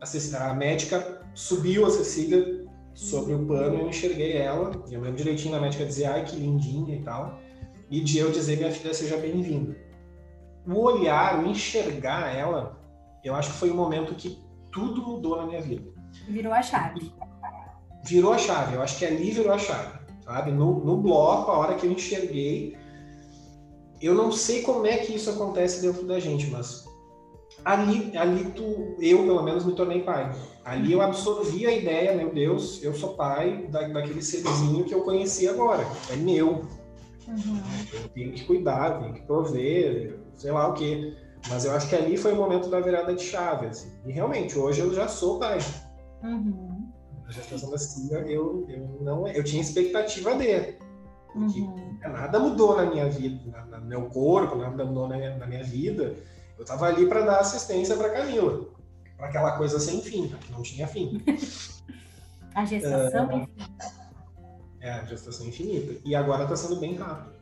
a, a, médica subiu a Cecília sobre o pano, eu enxerguei ela. Eu lembro direitinho, a médica dizer, ai, que lindinha e tal. E de eu dizer, minha filha, seja bem-vinda. O olhar, o enxergar ela, eu acho que foi o momento que tudo mudou na minha vida. Virou a chave. Virou a chave, eu acho que ali virou a chave, sabe? No, no bloco, a hora que eu enxerguei, eu não sei como é que isso acontece dentro da gente, mas ali, ali tu, eu pelo menos me tornei pai. Ali eu absorvi a ideia, meu Deus, eu sou pai da, daquele serzinho que eu conheci agora, é meu. Uhum. Eu tenho que cuidar, tenho que prover, sei lá o quê. Mas eu acho que ali foi o momento da virada de chave. Assim. E realmente, hoje eu já sou pai. Uhum. A gestação da Cecília, eu, eu, não, eu tinha expectativa dele. Uhum. Nada mudou na minha vida, no meu corpo, nada mudou na minha, na minha vida. Eu estava ali para dar assistência para Camila, para aquela coisa sem fim, que não tinha fim. a gestação é, infinita. É, a gestação infinita. E agora está sendo bem rápido.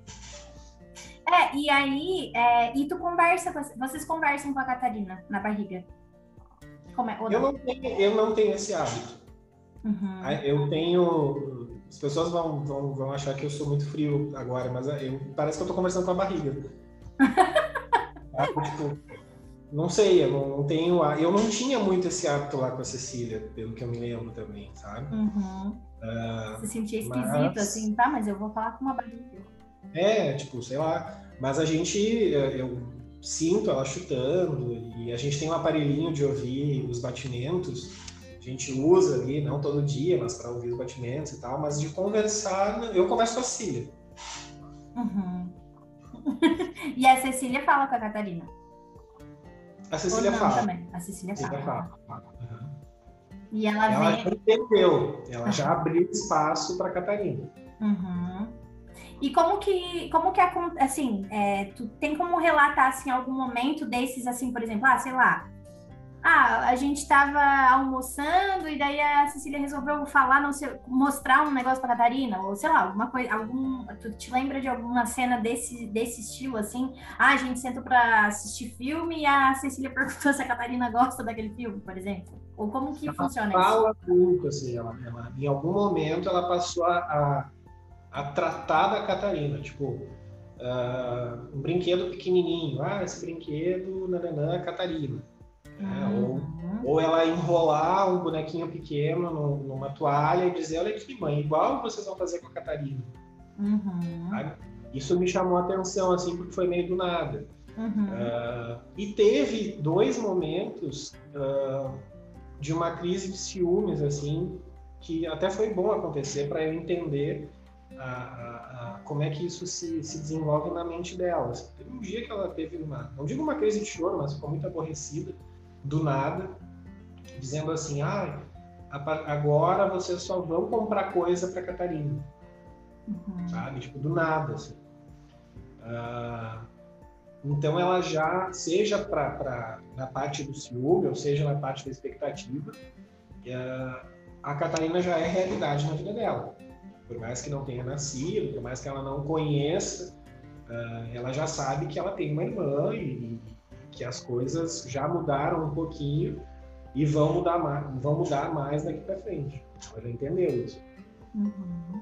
É, e aí, é, e tu conversa, vocês conversam com a Catarina na barriga? Como é? Não? Eu, não tenho, eu não tenho esse hábito. Uhum. Eu tenho. As pessoas vão, vão, vão achar que eu sou muito frio agora, mas eu, parece que eu tô conversando com a barriga. ah, tipo, não sei, eu não, não, tenho. Eu não tinha muito esse hábito lá com a Cecília, pelo que eu me lembro também, sabe? Uhum. Uh, Você sentia esquisito, mas... assim, tá, mas eu vou falar com uma barriga. É, tipo, sei lá. Mas a gente. Eu, sinto ela chutando e a gente tem um aparelhinho de ouvir os batimentos. A gente usa ali, não todo dia, mas para ouvir os batimentos e tal, mas de conversar, eu converso com a Cecília. Uhum. e a Cecília fala com a Catarina? A Cecília fala. Também. A Cecília, Cecília fala. fala. E ela, ela vem... já entendeu, ela já abriu espaço para a Catarina. Uhum. E como que, como que assim, é, tu tem como relatar assim algum momento desses, assim, por exemplo, ah, sei lá, ah, a gente estava almoçando e daí a Cecília resolveu falar, não sei, mostrar um negócio para Catarina, ou sei lá, alguma coisa, algum, tu te lembra de alguma cena desse, desse estilo assim? Ah, a gente sentou para assistir filme e a Cecília perguntou se a Catarina gosta daquele filme, por exemplo. Ou como que ela funciona fala isso? muito, assim, ela, ela, em algum momento ela passou a, a, a tratar da Catarina, tipo, uh, um brinquedo pequenininho, ah, esse brinquedo, nananã, Catarina Uhum. Ou, ou ela enrolar um bonequinho pequeno numa toalha e dizer, olha aqui, mãe, igual vocês vão fazer com a Catarina. Uhum. Isso me chamou a atenção, assim, porque foi meio do nada. Uhum. Uh, e teve dois momentos uh, de uma crise de ciúmes, assim, que até foi bom acontecer para eu entender a, a, a, como é que isso se, se desenvolve na mente dela. Teve um dia que ela teve uma, não digo uma crise de choro, mas ficou muito aborrecida do nada, dizendo assim: ah, agora vocês só vão comprar coisa para Catarina. Uhum. Sabe? Tipo, do nada. Assim. Ah, então, ela já, seja pra, na parte do ciúme, ou seja na parte da expectativa, ah, a Catarina já é realidade na vida dela. Por mais que não tenha nascido, por mais que ela não conheça, ah, ela já sabe que ela tem uma irmã e, que as coisas já mudaram um pouquinho e vão mudar mais, vão mudar mais daqui para frente. Ela entendeu isso. Uhum.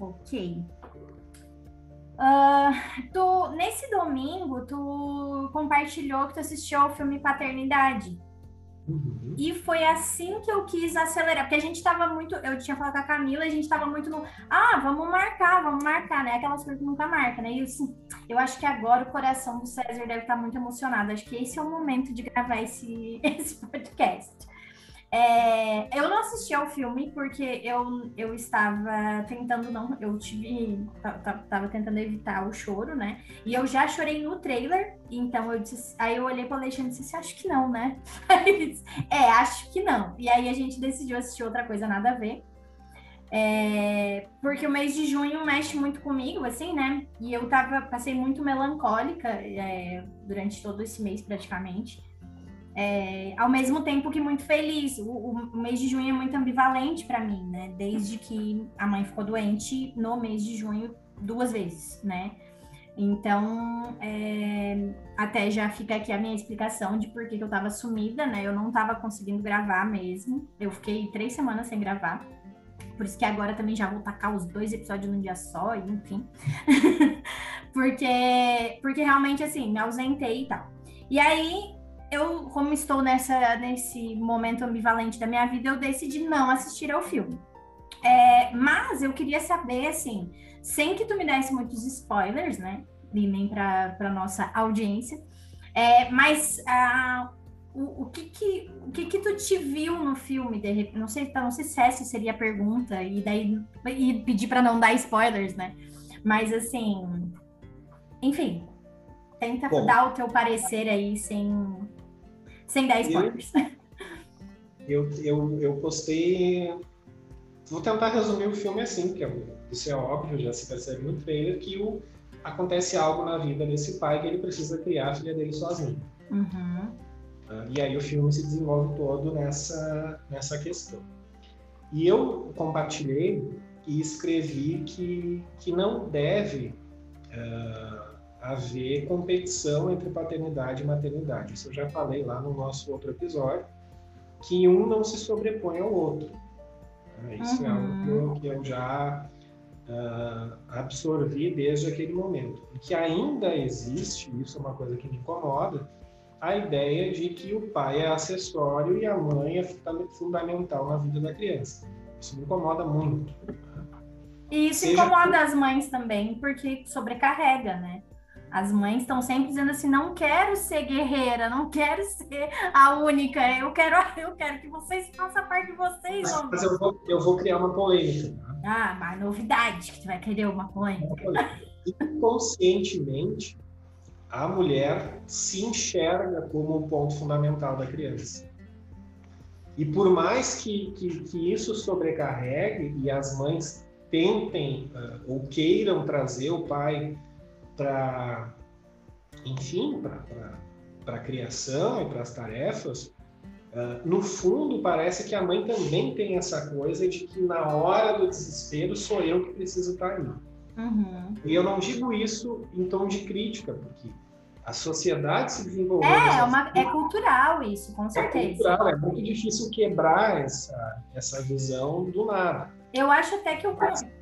Ok. Uh, tu, nesse domingo, tu compartilhou que tu assistiu ao filme Paternidade. Uhum. E foi assim que eu quis acelerar, porque a gente tava muito. Eu tinha falado com a Camila, a gente tava muito no. Ah, vamos marcar, vamos marcar, né? Aquelas coisas que nunca marca, né? E assim, eu acho que agora o coração do César deve estar muito emocionado. Acho que esse é o momento de gravar esse, esse podcast. É, eu não assisti ao filme porque eu, eu estava tentando não, eu tive, tava tentando evitar o choro, né? E eu já chorei no trailer, então eu disse, aí eu olhei para o Alexandre e disse, acho que não, né? É, acho que não. E aí a gente decidiu assistir outra coisa nada a ver. É, porque o mês de junho mexe muito comigo, assim, né? E eu tava, passei muito melancólica é, durante todo esse mês praticamente. É, ao mesmo tempo que muito feliz. O, o, mês de junho é muito ambivalente para mim, né? Desde que a mãe ficou doente no mês de junho duas vezes, né? Então, é, até já fica aqui a minha explicação de por que eu tava sumida, né? Eu não tava conseguindo gravar mesmo. Eu fiquei três semanas sem gravar. Por isso que agora também já vou tacar os dois episódios num dia só, enfim. porque, porque realmente, assim, me ausentei e tal. E aí, eu, como estou nessa, nesse momento ambivalente da minha vida, eu decidi não assistir ao filme. É, mas eu queria saber, assim, sem que tu me desse muitos spoilers, né? E nem para nossa audiência. É, mas ah, o, o, que que, o que que tu te viu no filme? De repente, não sei, não sei se essa seria a pergunta, e daí e pedir para não dar spoilers, né? Mas assim, enfim, tenta Bom, dar o teu parecer aí sem sem dar spoilers. Eu, eu, eu postei. Vou tentar resumir o filme assim, porque é isso é óbvio, já se percebe no trailer, que o, acontece algo na vida desse pai que ele precisa criar a filha dele sozinho. Uhum. Uh, e aí o filme se desenvolve todo nessa, nessa questão. E eu compartilhei e escrevi que, que não deve uh, haver competição entre paternidade e maternidade. Isso eu já falei lá no nosso outro episódio, que um não se sobrepõe ao outro. Né? Isso é uhum. é algo que eu já uh, absorvi desde aquele momento. E que ainda existe, isso é uma coisa que me incomoda, a ideia de que o pai é acessório e a mãe é fundamental na vida da criança. Isso me incomoda muito. E isso Seja incomoda por... as mães também, porque sobrecarrega, né? As mães estão sempre dizendo assim: não quero ser guerreira, não quero ser a única, eu quero, eu quero que vocês façam parte de vocês. Mas, mas eu, vou, eu vou criar uma polêmica. Né? Ah, mas novidade que tu vai querer uma polêmica. Inconscientemente, a mulher se enxerga como o ponto fundamental da criança. E por mais que, que, que isso sobrecarregue e as mães tentem uh, ou queiram trazer o pai para, enfim, a criação e para as tarefas, uh, no fundo parece que a mãe também tem essa coisa de que na hora do desespero sou eu que preciso estar ali. Uhum. E eu não digo isso em tom de crítica, porque a sociedade se desenvolveu. É, é, uma, é cultural isso, com é certeza. É cultural, é muito difícil quebrar essa, essa visão do nada. Eu acho até que eu,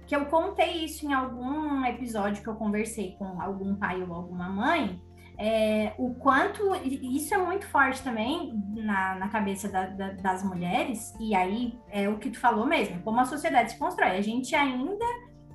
que eu contei isso em algum episódio que eu conversei com algum pai ou alguma mãe. É, o quanto isso é muito forte também na, na cabeça da, da, das mulheres, e aí é o que tu falou mesmo, como a sociedade se constrói. A gente ainda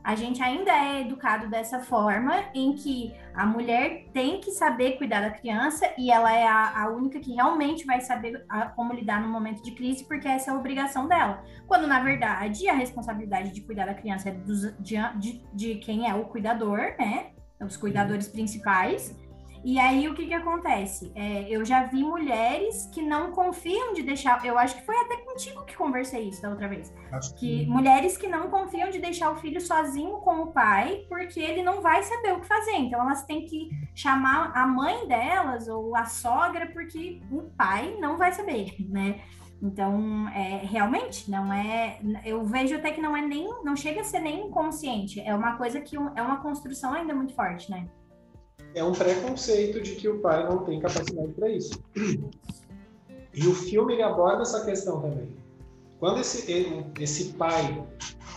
a gente ainda é educado dessa forma, em que a mulher tem que saber cuidar da criança e ela é a, a única que realmente vai saber a, como lidar no momento de crise, porque essa é a obrigação dela. Quando, na verdade, a responsabilidade de cuidar da criança é dos, de, de, de quem é o cuidador, né? Os cuidadores principais. E aí o que que acontece? É, eu já vi mulheres que não confiam de deixar. Eu acho que foi até contigo que conversei isso da outra vez. Acho que, que mulheres que não confiam de deixar o filho sozinho com o pai, porque ele não vai saber o que fazer. Então elas têm que chamar a mãe delas ou a sogra, porque o pai não vai saber, né? Então, é, realmente, não é. Eu vejo até que não é nem. Não chega a ser nem inconsciente. É uma coisa que é uma construção ainda muito forte, né? É um preconceito de que o pai não tem capacidade para isso. E o filme aborda essa questão também. Quando esse, esse pai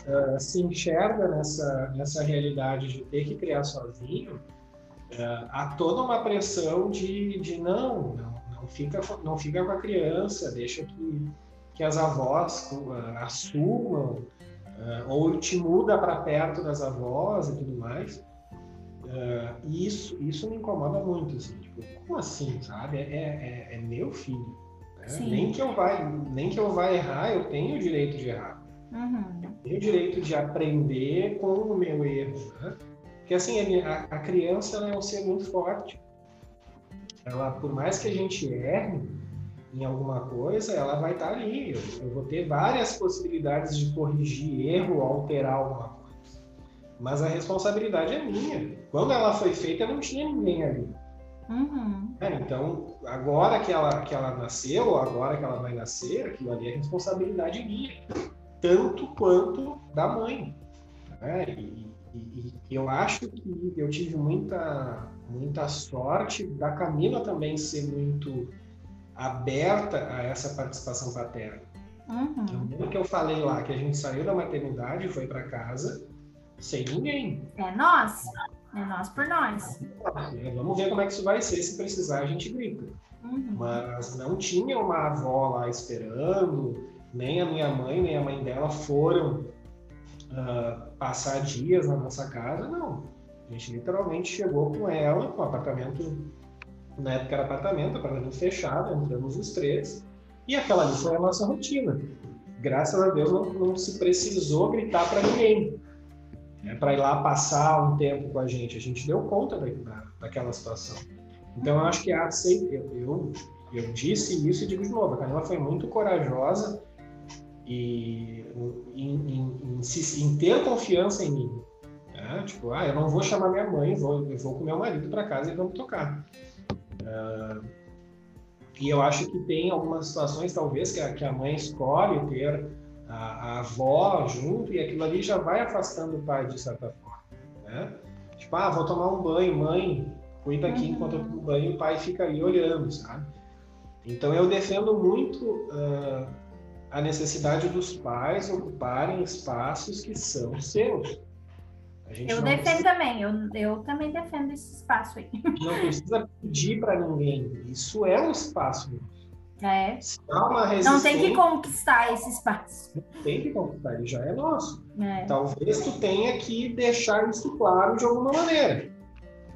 uh, se enxerga nessa, nessa realidade de ter que criar sozinho, uh, há toda uma pressão de, de não, não, não, fica, não fica com a criança, deixa que, que as avós uh, assumam, ou te muda para perto das avós e tudo mais. Uh, e isso, isso me incomoda muito, assim, tipo, como assim, sabe? É, é, é, meu filho. Né? Nem, que eu vai, nem que eu vá errar, eu tenho o direito de errar. Uhum. Eu tenho o direito de aprender com o meu erro. Né? Porque assim, a, a criança é um ser muito forte. Ela, por mais que a gente erre em alguma coisa, ela vai estar ali. Eu, eu vou ter várias possibilidades de corrigir erro, alterar alguma coisa mas a responsabilidade é minha. Quando ela foi feita, não tinha ninguém ali. Uhum. É, então, agora que ela, que ela nasceu, ou agora que ela vai nascer, aquilo ali é responsabilidade minha, tanto quanto da mãe. Né? E, e, e, eu acho que eu tive muita, muita sorte da Camila também ser muito aberta a essa participação paterna. Uhum. Então, que eu falei lá que a gente saiu da maternidade, foi para casa, sem ninguém. É nós. É nós por nós. É, vamos ver como é que isso vai ser. Se precisar, a gente grita. Uhum. Mas não tinha uma avó lá esperando, nem a minha mãe, nem a mãe dela foram uh, passar dias na nossa casa, não. A gente literalmente chegou com ela, com o apartamento, na época era apartamento, apartamento fechado, entramos os três, e aquela ali foi a nossa rotina. Graças a Deus não, não se precisou gritar para ninguém né, para ir lá passar um tempo com a gente. A gente deu conta da, da, daquela situação. Então, eu acho que a eu, eu, eu disse isso e digo de novo, a Camila foi muito corajosa e em, em, em, em ter confiança em mim. Né? Tipo, ah, eu não vou chamar minha mãe, vou, eu vou com meu marido para casa e vamos tocar. Uh, e eu acho que tem algumas situações, talvez, que a, que a mãe escolhe ter a, a avó junto e aquilo ali já vai afastando o pai de certa forma, né? Tipo, ah, vou tomar um banho, mãe, cuida aqui uhum. enquanto eu tomo banho, o pai fica ali olhando, sabe? Então eu defendo muito uh, a necessidade dos pais ocuparem espaços que são seus. eu defendo precisa... também, eu, eu também defendo esse espaço aí. Não precisa pedir para ninguém, isso é um espaço. É. Não tem que conquistar esse espaço. Não tem que conquistar, ele já é nosso. É. Talvez tu tenha que deixar isso claro de alguma maneira.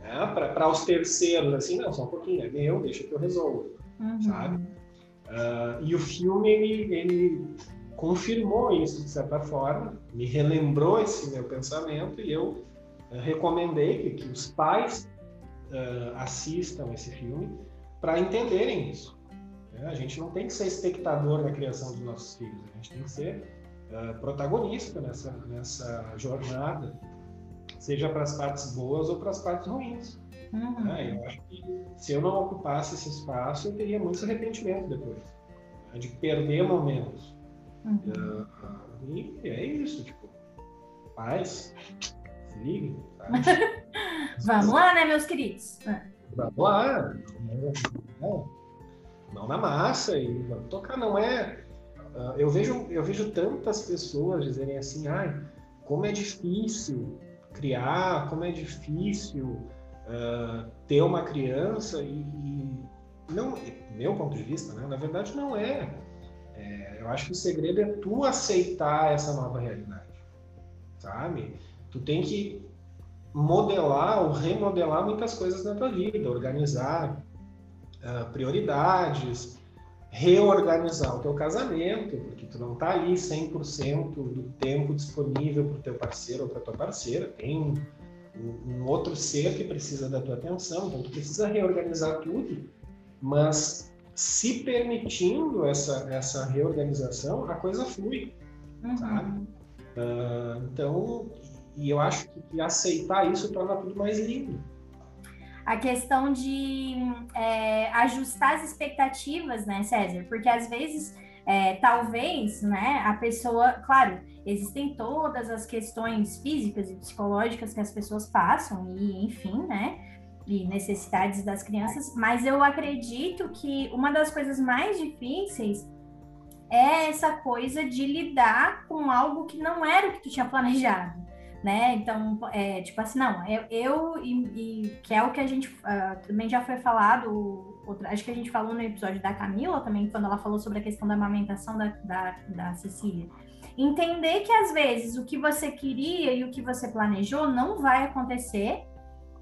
Né? Para os terceiros, assim, não, só um pouquinho, é meu, deixa que eu resolvo. Uhum. Sabe? Uh, e o filme, ele, ele confirmou isso de certa forma, me relembrou esse meu pensamento e eu uh, recomendei que, que, os pais uh, assistam esse filme para entenderem isso. Né? A gente não tem que ser espectador da criação dos nossos filhos, a gente tem que ser uh, protagonista nessa, nessa jornada, seja para as partes boas ou para as partes ruins. Uhum. Né? Eu acho que se eu não ocupasse esse espaço, eu teria muito arrependimento depois, né? de perder momentos. Uhum. Uh, e é isso, tipo, paz, se liguem. Vamos lá, né, meus queridos? Vamos lá. Não na massa e vamos tocar. Não é. Uh, eu, vejo, eu vejo tantas pessoas dizerem assim, ai, como é difícil criar, como é difícil uh, ter uma criança e, e, não, meu ponto de vista, né, na verdade não é. é. Eu acho que o segredo é tu aceitar essa nova realidade, sabe? Tu tem que modelar ou remodelar muitas coisas na tua vida, organizar uh, prioridades, reorganizar o teu casamento, porque tu não está ali 100% do tempo disponível para o teu parceiro ou para tua parceira, tem um, um, outro ser que precisa da tua atenção, então tu precisa reorganizar tudo, mas se permitindo essa, essa reorganização, a coisa flui, uhum. sabe? Uh, então, e eu acho que aceitar isso torna tudo mais lindo. A questão de é, ajustar as expectativas, né, César? Porque às vezes, é, talvez, né, a pessoa, claro, existem todas as questões físicas e psicológicas que as pessoas passam, e enfim, né? E necessidades das crianças, mas eu acredito que uma das coisas mais difíceis é essa coisa de lidar com algo que não era o que tu tinha planejado né? Então, é, tipo assim, não, eu, eu e, e, que é o que a gente uh, também já foi falado, outra, acho que a gente falou no episódio da Camila também, quando ela falou sobre a questão da amamentação da, da, da Cecília. Entender que às vezes o que você queria e o que você planejou não vai acontecer,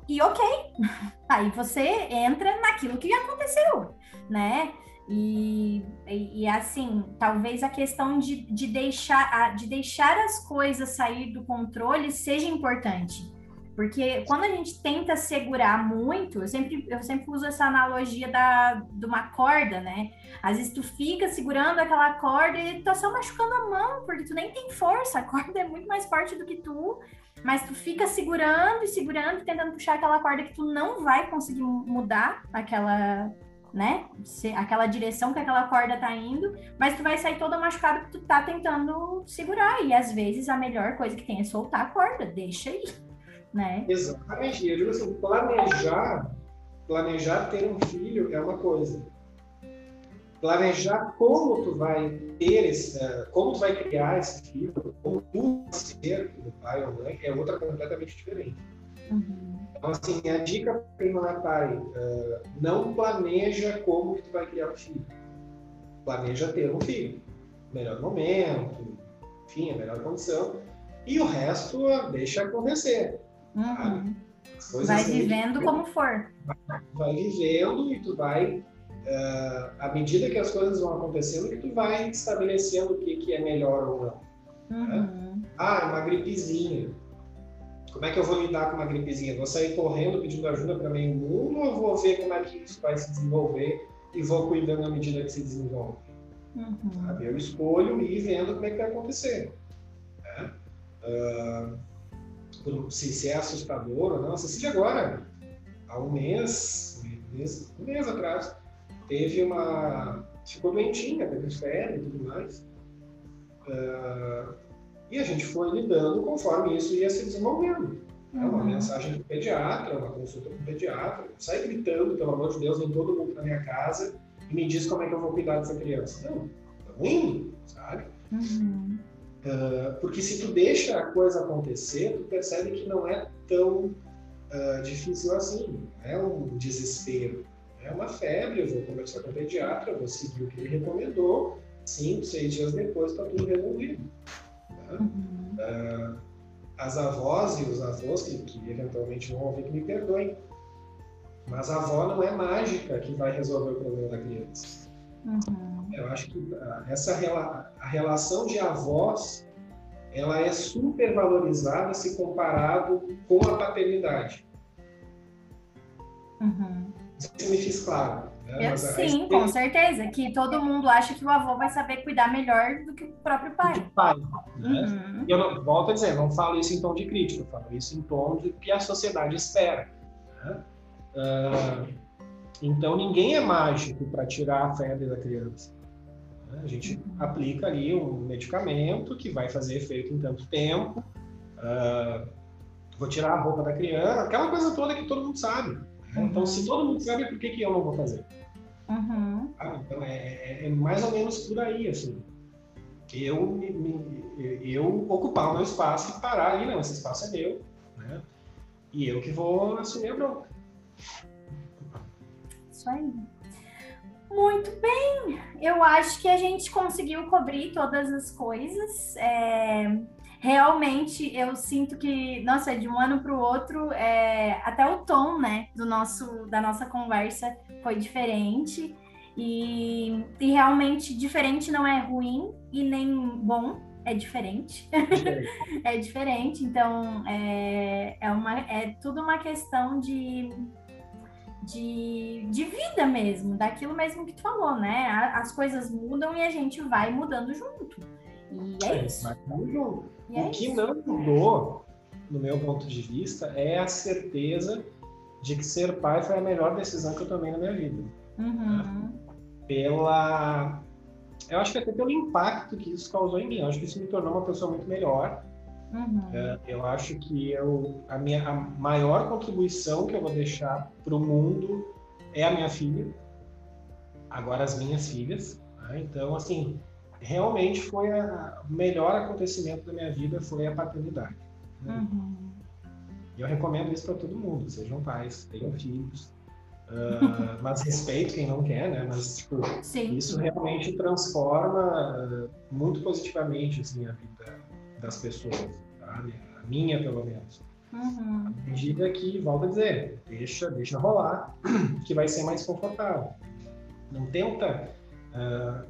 e ok, aí você entra naquilo que aconteceu, né? E, e, assim, talvez a questão de, de, deixar, de deixar as coisas sair do controle seja importante. Porque quando a gente tenta segurar muito, eu sempre, eu sempre uso essa analogia da, de uma corda, né? Às vezes tu fica segurando aquela corda e tu tá só machucando a mão, porque tu nem tem força, a corda é muito mais forte do que tu, mas tu fica segurando e segurando, tentando puxar aquela corda que tu não vai conseguir mudar aquela, né? Aquela direção que aquela corda tá indo, mas tu vai sair toda machucada porque tu tá tentando segurar. E às vezes a melhor coisa que tem é soltar a corda, deixa aí, né? Exatamente. Eu digo assim, planejar, planejar ter um filho é uma coisa. Planejar como tu vai ter esse, como tu vai criar esse filho, como tu vai ser o pai ou mãe, é outra completamente diferente. Uhum. Então, assim, a dica para é pai, uh, não planeja como que tu vai criar um filho. Planeja ter um filho. Melhor momento, enfim, a melhor condição. E o resto deixa acontecer. Uhum. Vai vivendo como for. Vai, vai, vivendo e tu vai, uh, à medida que as coisas vão acontecendo, que tu vai estabelecendo o que, que é melhor ou não. Né? Uhum. Né? Ah, uma gripezinha como é que eu vou lidar com uma gripezinha? Vou sair correndo pedindo ajuda para meio mundo ou vou ver como é que isso vai se desenvolver e vou cuidando à medida que se desenvolve? Uhum. Eu escolho ir vendo como é que vai acontecer. Né? Uh, se, se, é assustador ou não. Assistir agora, há um mês, um mês, um mês atrás, teve uma. ficou doentinha, teve febre e tudo mais. Uh, e a gente foi lidando conforme isso ia se desenvolvendo. É uma uhum. mensagem do pediatra, uma consulta com o pediatra. Sai gritando, pelo amor de Deus, vem todo mundo na minha casa e me diz como é que eu vou cuidar dessa criança. Não, estamos indo, sabe? Uhum. Uh, porque se tu deixa a coisa acontecer, tu percebe que não é tão uh, difícil assim. Não é um desespero. É uma febre, eu vou conversar com o pediatra, vou seguir o que ele recomendou. Cinco, seis dias depois está tudo resolvido. Uhum. Uh, as avós e os avós, que, que eventualmente vão ouvir, que me perdoem. Mas a avó não é mágica que vai resolver o problema da criança. Uhum. Eu acho que essa a relação de avós ela é super valorizada se comparado com a paternidade. Uhum. Isso me fiz claro. Né? Eu, sim, com certeza. Que todo mundo acha que o avô vai saber cuidar melhor do que o próprio pai. Do pai. Né? Uhum. E eu não, volto a dizer, não falo isso em tom de crítica, eu falo isso em tom de que a sociedade espera. Né? Uh, então, ninguém é mágico para tirar a febre da criança. A gente aplica ali um medicamento que vai fazer efeito em tanto tempo. Uh, vou tirar a roupa da criança, aquela coisa toda que todo mundo sabe. Né? Então, se todo mundo sabe, por que, que eu não vou fazer? Uhum. Ah, então, é, é, é, mais ou menos por aí, assim. Eu, me, me, eu ocupar o meu espaço e parar ali, não, esse espaço é meu, né? E eu que vou assumir a bronca. Isso aí. Muito bem, eu acho que a gente conseguiu cobrir todas as coisas. É, realmente eu sinto que, nossa, de um ano para o outro, é, até o tom, né, do nosso, da nossa conversa foi diferente. E, e realmente diferente não é ruim e nem bom, é diferente. é diferente. Então é, é, uma, é tudo uma questão de de, de vida mesmo, daquilo mesmo que tu falou, né? As coisas mudam e a gente vai mudando junto. E é, é isso. E o é que isso. não mudou, no meu ponto de vista, é a certeza de que ser pai foi a melhor decisão que eu tomei na minha vida. Uhum. Pela. Eu acho que até pelo impacto que isso causou em mim. Eu acho que isso me tornou uma pessoa muito melhor. Uhum. É, eu acho que eu, a minha a maior contribuição que eu vou deixar para o mundo é a minha filha, agora as minhas filhas. Né? Então, assim, realmente foi o melhor acontecimento da minha vida foi a paternidade. Né? Uhum. E eu recomendo isso para todo mundo, sejam pais, tenham filhos. Uh, mas respeito quem não quer, né? Mas tipo, isso realmente transforma uh, muito positivamente assim, a vida das pessoas, sabe? A minha, pelo menos. Uhum. À medida que, volto a dizer, deixa, deixa rolar, que vai ser mais confortável. Não tenta uh,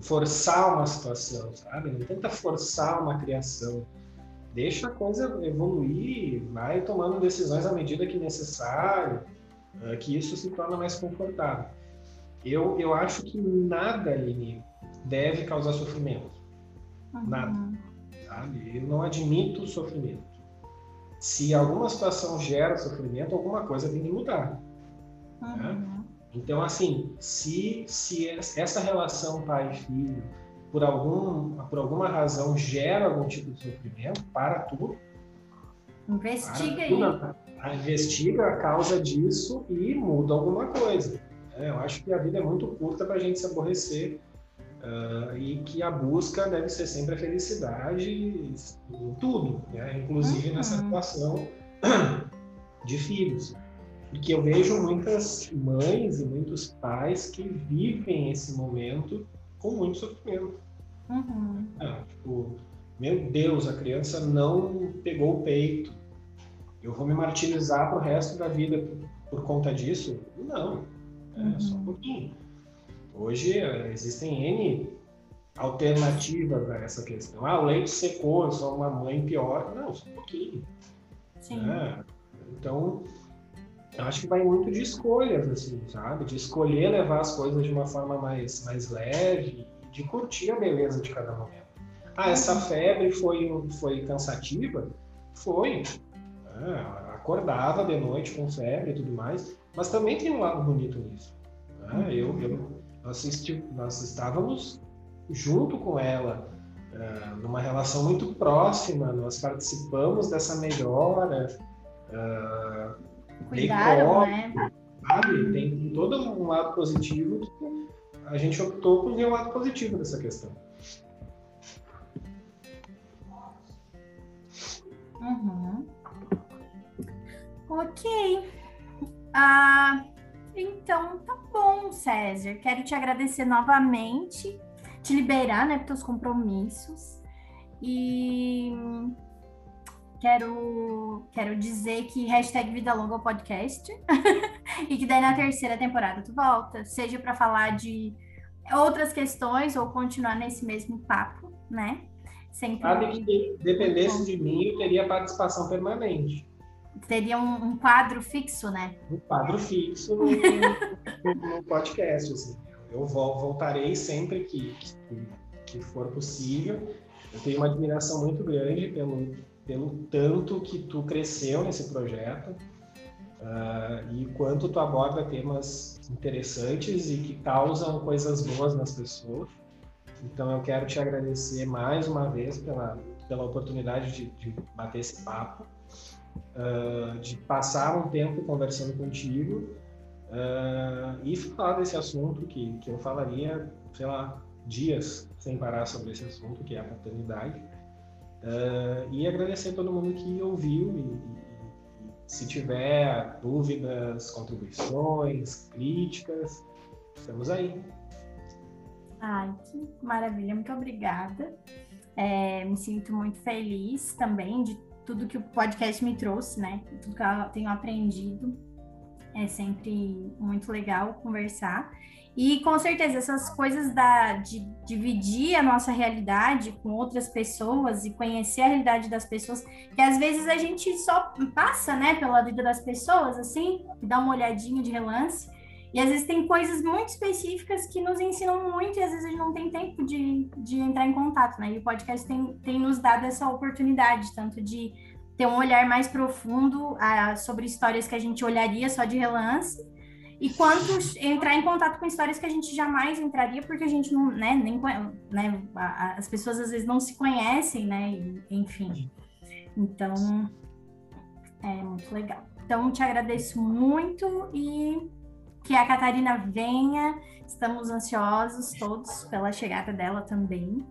forçar uma situação, sabe? Não tenta forçar uma criação. Deixa a coisa evoluir, vai tomando decisões à medida que necessário, uh, que isso se torna mais confortável. Eu, eu acho que nada, Aline, deve causar sofrimento. Uhum. Nada. Sabe? Eu não admito sofrimento. Se alguma situação gera sofrimento, alguma coisa tem que mudar. Uhum. Né? Então, assim, se, se essa relação pai filho, por, algum, por alguma razão, gera algum tipo de sofrimento, para tudo. Investiga para aí. investiga a causa disso e muda alguma coisa. É, eu acho que a vida é muito curta para a gente se aborrecer Uh, e que a busca deve ser sempre a felicidade em tudo, né? inclusive uhum. nessa situação de filhos. Porque eu vejo muitas mães e muitos pais que vivem esse momento com muito sofrimento. Uhum. Ah, tipo, meu Deus, a criança não pegou o peito. Eu vou me martirizar para o resto da vida por, por conta disso? Não, é uhum. só um pouquinho. Hoje eh, existem N alternativas a essa questão. Ah, o leite secou, eu sou uma mãe pior. Não, só um pouquinho. Sim. É, então, eu acho que vai muito de escolhas, assim, sabe? De escolher levar as coisas de uma forma mais, mais leve, de curtir a beleza de cada momento. Ah, essa uhum. febre foi, foi cansativa? Foi. É, acordava de noite com febre e tudo mais, mas também tem um lado bonito nisso. É, eu, eu, nós, nós estávamos junto com ela, uh, numa relação muito próxima, nós participamos dessa melhora. Uh, Cuidaram, né? Sabe? Tem todo um lado positivo que a gente optou por ver o lado positivo dessa questão. Uhum. Ok. Ah, então, tá bom, César. Quero te agradecer novamente, te liberar, né, para os compromissos. E quero, quero dizer que hashtag Vida Longa podcast. e que daí na terceira temporada tu volta, seja para falar de outras questões ou continuar nesse mesmo papo, né? Sempre. Sabe que dependesse de mim, eu teria participação permanente teria um, um, quadro fixo, né? Um quadro fixo no, no, no podcast, assim. Eu voltarei sempre que, que, que, for possível. Eu tenho uma admiração muito grande pelo, pelo tanto que tu cresceu nesse projeto. uh, e quanto tu aborda temas interessantes e que causam coisas boas nas pessoas. Então eu quero te agradecer mais uma vez pela, pela oportunidade de, de bater esse papo, uh, de passar um tempo conversando contigo uh, e falar desse assunto que, que eu falaria, sei lá, dias sem parar sobre esse assunto, que é a paternidade. Uh, e agradecer a todo mundo que ouviu e, e, se tiver dúvidas, contribuições, críticas, estamos aí. Ai, que maravilha, muito obrigada. É, me sinto muito feliz também de tudo que o podcast me trouxe, né? Tudo que eu tenho aprendido. É sempre muito legal conversar. E com certeza, essas coisas da, de dividir a nossa realidade com outras pessoas e conhecer a realidade das pessoas, que às vezes a gente só passa, né, pela vida das pessoas, assim, dá uma olhadinha de relance, e às vezes tem coisas muito específicas que nos ensinam muito e às vezes a gente não tem tempo de, de entrar em contato, né? E o podcast tem, tem nos dado essa oportunidade, tanto de ter um olhar mais profundo a, sobre histórias que a gente olharia só de relance, e quanto entrar em contato com histórias que a gente jamais entraria, porque a gente não, né, nem, né, as pessoas às vezes não se conhecem, né, e, enfim. Então, é muito legal. Então, te agradeço muito e que a Catarina venha. Estamos ansiosos todos pela chegada dela também.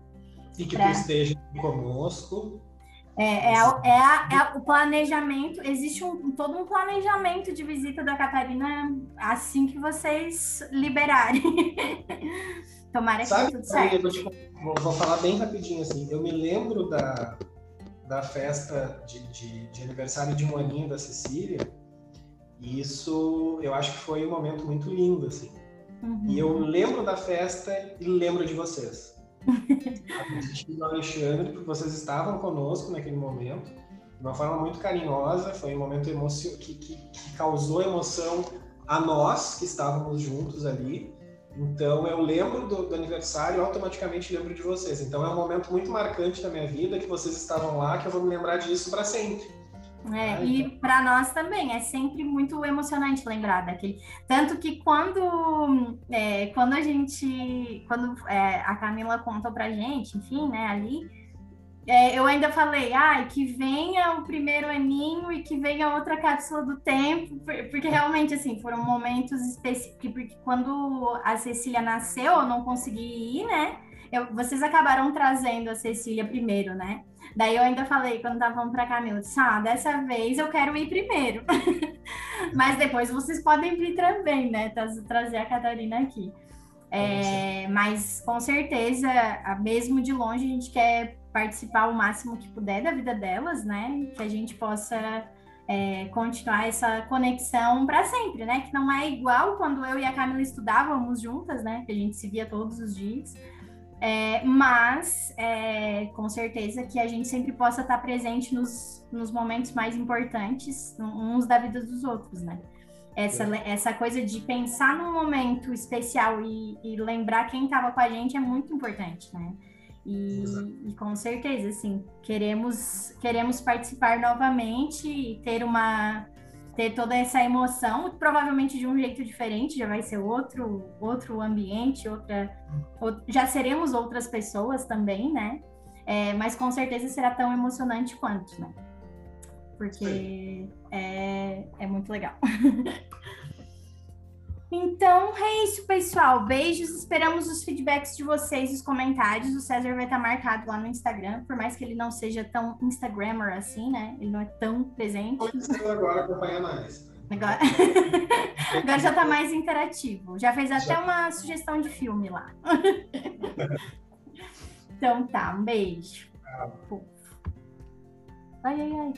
E que pra... tu esteja conosco é, é, é, é, o planejamento, existe um, todo um planejamento de visita da Catarina assim que vocês liberarem. Tomara que Sabe, tudo certo. vou, vou, falar bem rapidinho assim. Eu me lembro da, da festa de, de, de, aniversário de um aninho da Cecília. E isso eu acho que foi um momento muito lindo, assim. Uhum. E eu lembro da festa e lembro de vocês do Alexandre, porque vocês estavam conosco naquele momento, de uma forma muito carinhosa, foi um momento emocio que, que, que causou emoção a nós que estávamos juntos ali. Então eu lembro do, do aniversário e automaticamente lembro de vocês. Então é um momento muito marcante da minha vida que vocês estavam lá, que eu vou me lembrar disso para sempre. É, e para nós também é sempre muito emocionante lembrar daquele. Tanto que quando, é, quando a gente, quando é, a Camila contou pra gente, enfim, né, ali, é, eu ainda falei, ai, ah, que venha o primeiro aninho e que venha outra cápsula do tempo, porque realmente, assim, foram momentos específicos, porque quando a Cecília nasceu, eu não consegui ir, né? Eu, vocês acabaram trazendo a Cecília primeiro, né? Daí eu ainda falei, quando estavam para Camila, disse, ah, dessa vez eu quero ir primeiro. Mas depois vocês podem vir também, né? Trazer a Catarina aqui. É, mas com certeza, mesmo de longe, a gente quer participar o máximo que puder da vida delas, né? Que a gente possa é, continuar essa conexão para sempre, né? Que não é igual quando eu e a Camila estudávamos juntas, né? Que a gente se via todos os dias. É, mas, é, com certeza, que a gente sempre possa estar presente nos, nos momentos mais importantes, uns da vida dos outros, né? Essa, é. essa coisa de pensar num momento especial e, e lembrar quem estava com a gente é muito importante, né? E, e, com certeza, assim, queremos, queremos participar novamente e ter uma, ter toda essa emoção, provavelmente de um jeito diferente, já vai ser outro, outro ambiente, outra, outra já seremos outras pessoas também, né? É, mas com certeza será tão emocionante quanto, né? Porque é, é muito legal. Então é isso, pessoal. Beijos. Esperamos os feedbacks de vocês, os comentários. O César vai estar marcado lá no Instagram, por mais que ele não seja tão Instagrammer assim, né? Ele não é tão presente. É agora acompanha mais. Agora... Agora já está mais interativo. Já fez até tá. uma sugestão de filme lá. então tá, um beijo. Ai, ai, ai.